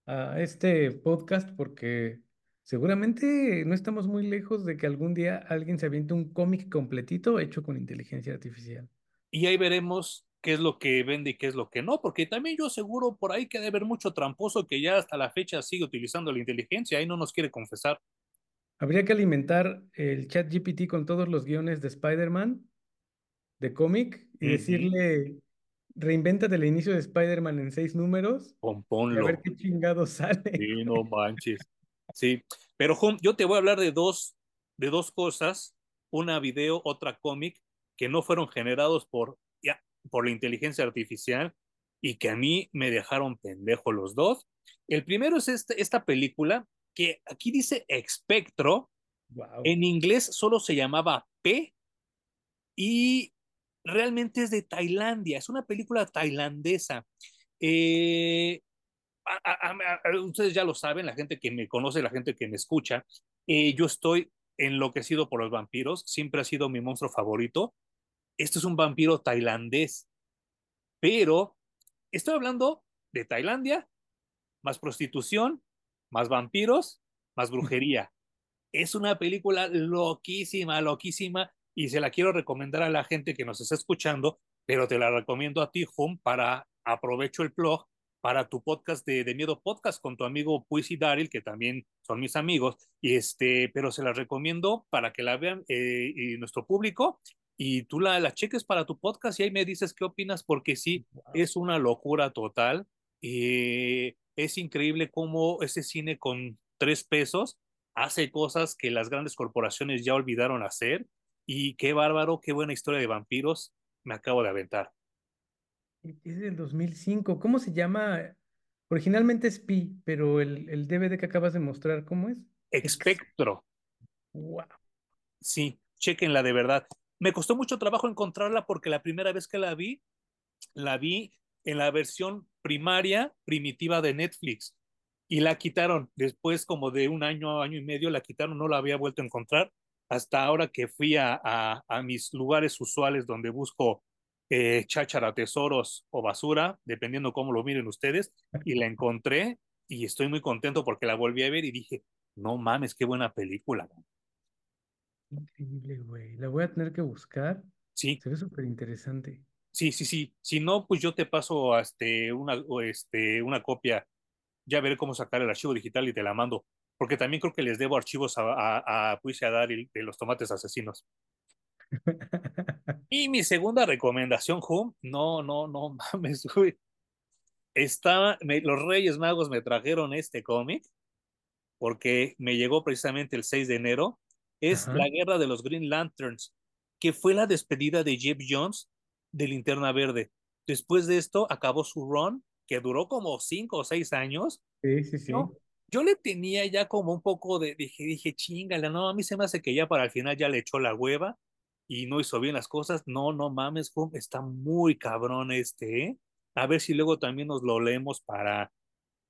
a este podcast porque seguramente no estamos muy lejos de que algún día alguien se aviente un cómic completito hecho con inteligencia artificial. Y ahí veremos qué es lo que vende y qué es lo que no, porque también yo seguro por ahí que debe haber mucho tramposo que ya hasta la fecha sigue utilizando la inteligencia y no nos quiere confesar. Habría que alimentar el chat GPT con todos los guiones de Spider-Man, de cómic, y decirle, reinvéntate el inicio de Spider-Man en seis números y a ver qué chingado sale. Sí, no manches. Sí, pero yo te voy a hablar de dos, de dos cosas, una video, otra cómic, que no fueron generados por, ya, por la inteligencia artificial y que a mí me dejaron pendejo los dos. El primero es este, esta película que aquí dice Espectro, Wow. en inglés solo se llamaba P y realmente es de Tailandia, es una película tailandesa. Eh, a, a, a, ustedes ya lo saben, la gente que me conoce, la gente que me escucha, eh, yo estoy enloquecido por los vampiros, siempre ha sido mi monstruo favorito. Este es un vampiro tailandés, pero estoy hablando de Tailandia, más prostitución, más vampiros, más brujería. Es una película loquísima, loquísima, y se la quiero recomendar a la gente que nos está escuchando, pero te la recomiendo a ti, Hum, para aprovecho el blog para tu podcast de, de, Miedo Podcast con tu amigo Puis y Daryl, que también son mis amigos, y este, pero se la recomiendo para que la vean eh, y nuestro público y tú la, la cheques para tu podcast y ahí me dices qué opinas, porque sí, es una locura total. Eh, es increíble cómo ese cine con tres pesos hace cosas que las grandes corporaciones ya olvidaron hacer. Y qué bárbaro, qué buena historia de vampiros me acabo de aventar. Es del 2005. ¿Cómo se llama? Originalmente es Pi, pero el, el DVD que acabas de mostrar, ¿cómo es? Espectro, Wow. sí, chequenla de verdad. Me costó mucho trabajo encontrarla porque la primera vez que la vi, la vi en la versión primaria, primitiva de Netflix. Y la quitaron. Después, como de un año, año y medio, la quitaron, no la había vuelto a encontrar. Hasta ahora que fui a, a, a mis lugares usuales donde busco eh, cháchara, tesoros o basura, dependiendo cómo lo miren ustedes, y la encontré. y estoy muy contento porque la volví a ver y dije, no mames, qué buena película. Increíble, güey. La voy a tener que buscar. Sí, Se ve súper interesante. Sí, sí, sí. Si no, pues yo te paso este, una, este, una copia. Ya veré cómo sacar el archivo digital y te la mando. Porque también creo que les debo archivos a, a, a Puise a dar de los tomates asesinos. Y mi segunda recomendación, Home, no, no, no mames, güey. Estaba, me, los Reyes Magos me trajeron este cómic porque me llegó precisamente el 6 de enero. Es Ajá. La Guerra de los Green Lanterns, que fue la despedida de Jeff Jones de Linterna Verde. Después de esto acabó su run, que duró como 5 o 6 años. Sí, sí, sí. Yo, yo le tenía ya como un poco de, dije, dije, chingala, no, a mí se me hace que ya para el final ya le echó la hueva y no hizo bien las cosas. No, no mames, está muy cabrón este, ¿eh? A ver si luego también nos lo leemos para,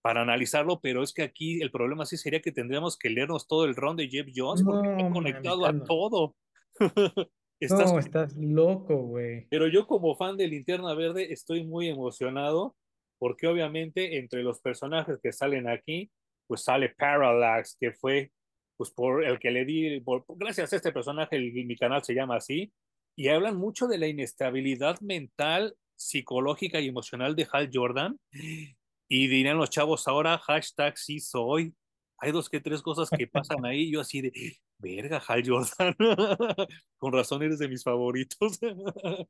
para analizarlo, pero es que aquí el problema sí sería que tendríamos que leernos todo el round de Jeff Jones porque está No, conectado a todo. Estás, no, estás loco, güey. pero yo como fan de Linterna Verde estoy muy emocionado porque obviamente entre los personajes que salen aquí, pues sale Parallax, que fue pues por el que le di, por, gracias a este personaje, el, mi canal se llama así, y hablan mucho de la inestabilidad mental, psicológica y emocional de Hal Jordan, y dirían los chavos ahora, hashtag sí soy. Hay dos que tres cosas que pasan ahí, yo así de, verga, Hal Jordan, con razón eres de mis favoritos,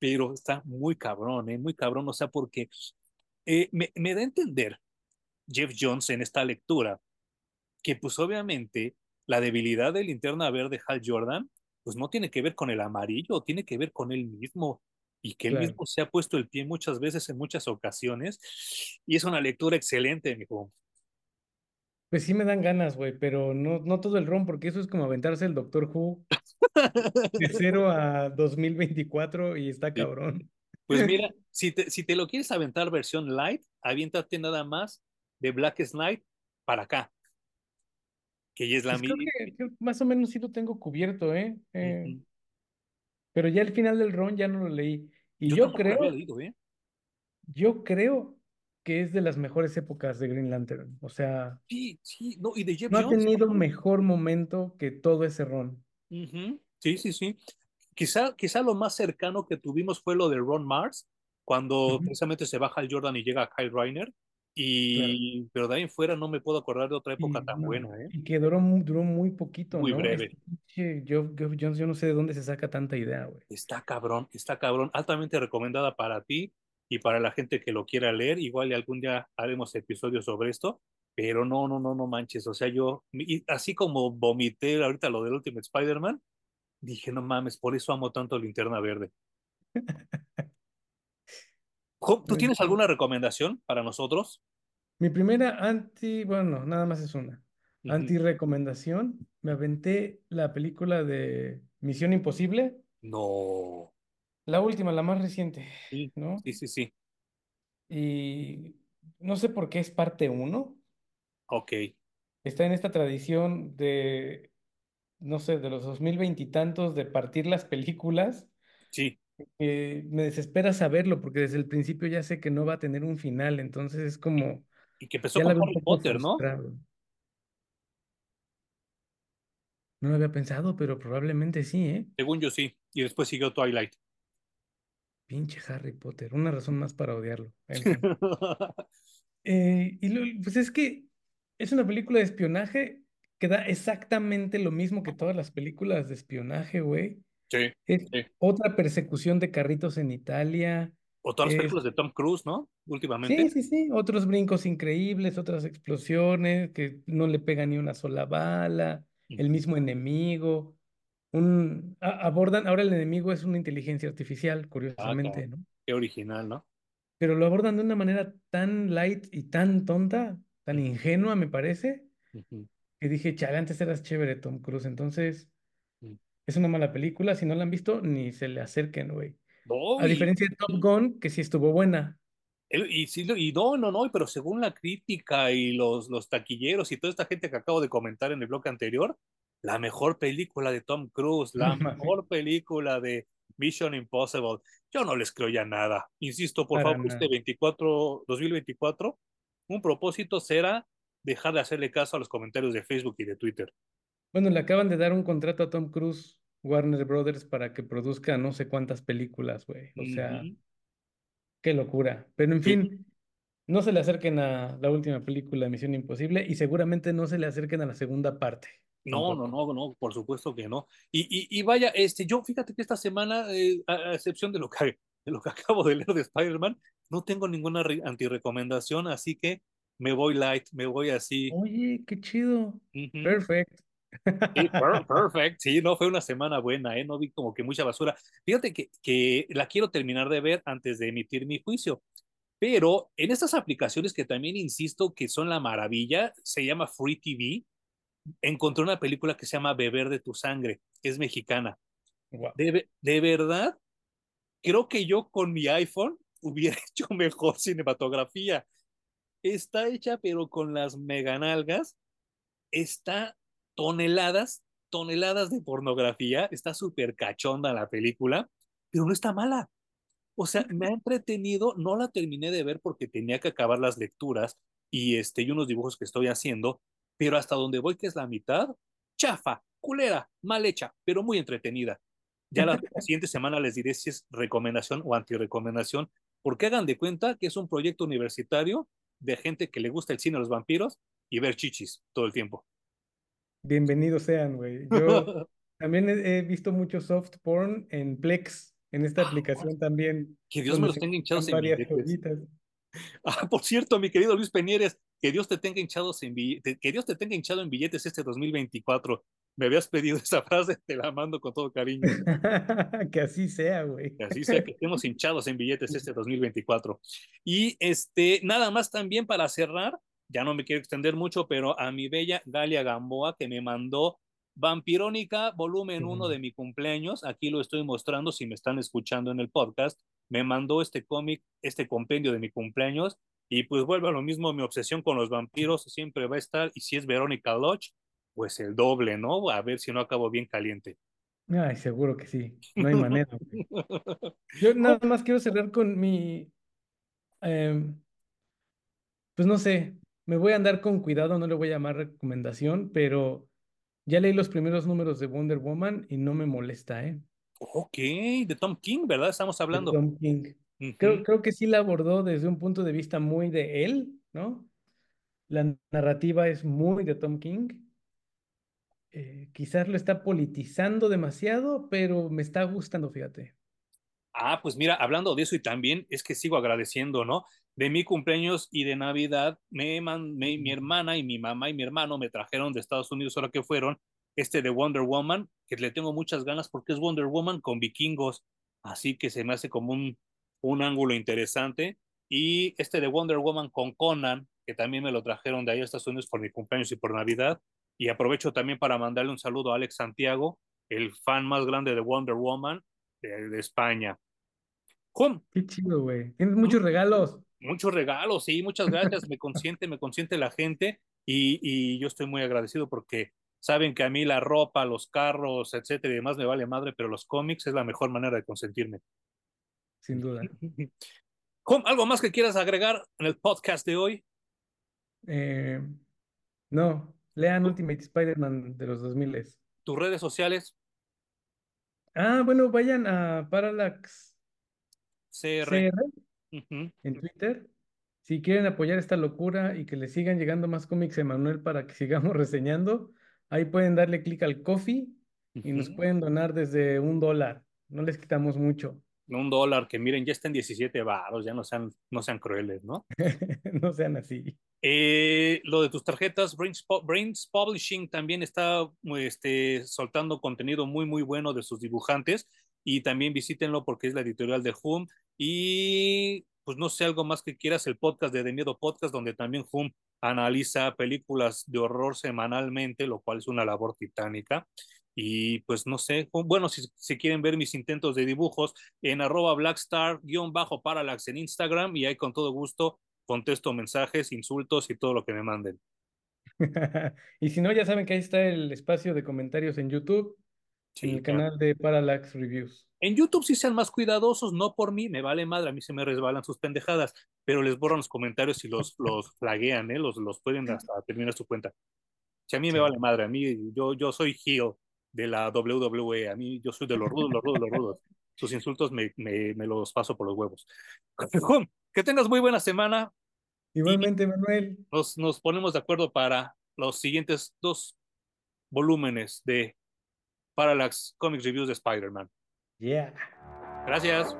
pero está muy cabrón, ¿eh? muy cabrón, o sea, porque eh, me, me da a entender Jeff Jones en esta lectura que pues obviamente la debilidad de linterna verde Hal Jordan pues no tiene que ver con el amarillo, tiene que ver con él mismo y que él Claro. mismo se ha puesto el pie muchas veces en muchas ocasiones y es una lectura excelente, mijo. Pues sí me dan ganas, güey, pero no, no todo el ron, porque eso es como aventarse el Doctor Who de cero a 2024 y está cabrón. Pues mira, si te, si te lo quieres aventar versión light, aviéntate nada más de Black Knight para acá, que ya es la Pues creo mi... que, que más o menos sí lo tengo cubierto, ¿eh? Eh, pero ya el final del ron ya no lo leí. Y Yo creo, leído, ¿eh? yo creo que es de las mejores épocas de Green Lantern. O sea, Sí, sí, no, y de Jeff no ha tenido mejor momento que todo ese ron. Sí, sí, sí. Quizá, quizá lo más cercano que tuvimos fue lo de Ron Mars, cuando precisamente se baja el Jordan y llega Kyle Reiner. claro. Y, pero de ahí en fuera no me puedo acordar de otra época Y, tan no, buena, ¿eh? y que duró, duró muy poquito, Muy ¿no? breve. Este Geoff Jones, yo no sé de dónde se saca tanta idea, güey. Está cabrón, está cabrón. Altamente recomendada para ti y para la gente que lo quiera leer. Igual algún día haremos episodios sobre esto. Pero no, no, no, no manches. O sea, yo, y así como vomité ahorita lo del Ultimate Spider-Man, dije, no mames, por eso amo tanto Linterna Verde. ¿Tú tienes Este, alguna recomendación para nosotros? Mi primera anti, bueno, nada más es una. Ujú. Anti-recomendación, me aventé la película de Misión Imposible, No. La última, la más reciente, Sí, ¿no? sí, sí, sí. Y no sé por qué es parte uno. Ok. Está en esta tradición de, no sé, de los dos mil veintitantos de partir las películas. Sí. que me desespera saberlo porque desde el principio ya sé que no va a tener un final, entonces es como, y que empezó con Harry Potter, ¿no? frustrado. No lo había pensado, pero probablemente sí, ¿eh? Según yo sí. Y después siguió Twilight. Pinche Harry Potter, una razón más para odiarlo. Eh, y lo- pues es que es una película de espionaje que da exactamente lo mismo que todas las películas de espionaje, güey. Sí, Es sí. otra persecución de carritos en Italia. O todas las películas de Tom Cruise, ¿no? sí, Últimamente. sí, sí, otros brincos increíbles, otras explosiones que no le pega ni una sola bala, el mismo enemigo. Un, a- abordan, ahora el enemigo es una inteligencia artificial, Ah, curiosamente, claro. ¿no? Qué original, ¿no? pero lo abordan de una manera tan light y tan tonta, tan ingenua, me parece, que dije, chale, antes eras chévere, Tom Cruise. Entonces, ujú. es una mala película. Si no la han visto, ni se le acerquen, güey. No, A y, diferencia de Top Gun, que sí estuvo buena. el- y, sí, y no, no, no, pero según la crítica y los, los taquilleros y toda esta gente que acabo de comentar en el bloque anterior, la mejor película de Tom Cruise, la mejor película de Mission Impossible. Yo no les creo ya nada. Insisto, por para favor, este nada. 24, 2024, un propósito será dejar de hacerle caso a los comentarios de Facebook y de Twitter. Bueno, le acaban de dar un contrato a Tom Cruise, Warner Brothers, para que produzca no sé cuántas películas, güey. O sea, qué locura. Pero en Sí. fin, no se le acerquen a la última película de Misión Imposible y seguramente no se le acerquen a la segunda parte. No, no, no, no, por supuesto que no. Y, y, y vaya, este, yo fíjate que esta semana, eh, a, a excepción de lo que, de lo que acabo de leer de Spider-Man, no tengo ninguna re- antirecomendación, así que me voy light, me voy así. Oye, qué chido. Ujú. Perfect. Sí, per- perfect. Sí, no fue una semana buena, ¿eh? No vi como que mucha basura. Fíjate que, que la quiero terminar de ver antes de emitir mi juicio. Pero en estas aplicaciones que también insisto que son la maravilla, se llama Free TV, encontré una película que se llama Beber de tu sangre, es mexicana. Wow. De, de verdad, creo que yo con mi iPhone hubiera hecho mejor cinematografía. Está hecha, pero con las meganalgas, está toneladas, toneladas de pornografía, está súper cachonda la película, pero no está mala. O sea, me ha entretenido, no la terminé de ver porque tenía que acabar las lecturas y, este, y unos dibujos que estoy haciendo, pero hasta donde voy, que es la mitad, chafa, culera, mal hecha, pero muy entretenida. Ya la, siguiente semana les diré si es recomendación o antirecomendación, porque hagan de cuenta que es un proyecto universitario de gente que le gusta el cine de los vampiros y ver chichis todo el tiempo. Bienvenidos sean, güey. Yo también he, visto mucho soft porn en Plex, en esta aplicación también, que Dios me los tenga hinchados en varias joyitas. Ah, por cierto, mi querido Luis Peñeres, que Dios te tenga hinchados en que Dios te tenga hinchado en billetes este 2024. Me habías pedido esa frase, te la mando con todo cariño. Que así sea, güey. Que así sea que estemos hinchados en billetes este 2024. Y este, nada más también para cerrar, ya no me quiero extender mucho, pero a mi bella Galia Gamboa que me mandó Vampirónica, volumen 1 de mi cumpleaños. Aquí lo estoy mostrando si me están escuchando en el podcast. Me mandó este cómic, este compendio de mi cumpleaños. Y pues vuelve a lo mismo, mi obsesión con los vampiros siempre va a estar. Y si es Verónica Lodge, pues el doble, ¿no? A ver si no acabo bien caliente. Ay, seguro que sí. No hay manera. Yo nada más quiero cerrar con mi, em, pues no sé, me voy a andar con cuidado, no le voy a llamar recomendación, pero ya leí los primeros números de Wonder Woman y no me molesta, ¿eh? Ok, de Tom King, ¿verdad? Estamos De hablando. Tom King. Creo, creo que sí la abordó desde un punto de vista muy de él, ¿no? La narrativa es muy de Tom King. Eh, quizás lo está politizando demasiado, pero me está gustando, fíjate. Ah, pues mira, hablando de eso y también es que sigo agradeciendo, ¿no? De mi cumpleaños y de Navidad, me, man- me- mi hermana y mi mamá y mi hermano me trajeron de Estados Unidos, ahora que fueron, este de Wonder Woman, que le tengo muchas ganas porque es Wonder Woman con vikingos, así que se me hace como un, un ángulo interesante. Y este de Wonder Woman con Conan, que también me lo trajeron de ahí a Estados Unidos por mi cumpleaños y por Navidad. Y aprovecho también para mandarle un saludo a Alex Santiago, el fan más grande de Wonder Woman de, de España. Juan, Qué chido, güey. Tienes muchos regalos. muchos regalos, sí, muchas gracias, me consiente, me consiente la gente y, y yo estoy muy agradecido porque saben que a mí la ropa, los carros, etcétera y demás me vale madre, pero los cómics es la mejor manera de consentirme. Sin duda. Juan, ¿algo más que quieras agregar en el podcast de hoy? Eh, no, lean Ultimate Spider-Man de los 2000. ¿Tus redes sociales? Ah, bueno, vayan a Parallax CR. En Twitter. Si quieren apoyar esta locura y que le sigan llegando más cómics a Emanuel para que sigamos reseñando, ahí pueden darle clic al coffee y nos pueden donar desde un dólar. No les quitamos mucho. Un dólar, que miren, ya está en 17 baros, ya no sean, no sean crueles, ¿no? No sean así. Eh, lo de tus tarjetas, Brains, Brains, Publishing también está este, soltando contenido muy, muy bueno de sus dibujantes y también visítenlo porque es la editorial de Hum y pues no sé, algo más que quieras, el podcast de De Miedo Podcast, donde también Hum analiza películas de horror semanalmente, lo cual es una labor titánica. Y pues no sé, bueno, si, si quieren ver mis intentos de dibujos en arroba blackstar-parallax en Instagram y ahí con todo gusto contesto mensajes, insultos y todo lo que me manden. Y si no, ya saben que ahí está el espacio de comentarios en YouTube. en el canal de Parallax Reviews. En YouTube sí sean más cuidadosos, no por mí, me vale madre, a mí se me resbalan sus pendejadas, pero les borran los comentarios y los, los flaguean, ¿eh? los, los pueden hasta terminar su cuenta. Si a mí me vale madre, a mí yo, yo soy heel de la WWE, a mí yo soy de los rudos, los rudos, los rudos. Sus insultos me, me, me los paso por los huevos. que tengas muy buena semana. Igualmente, Manuel. Nos, nos ponemos de acuerdo para los siguientes dos volúmenes de Parallax Comics Reviews de Spider-Man. Yeah. Gracias.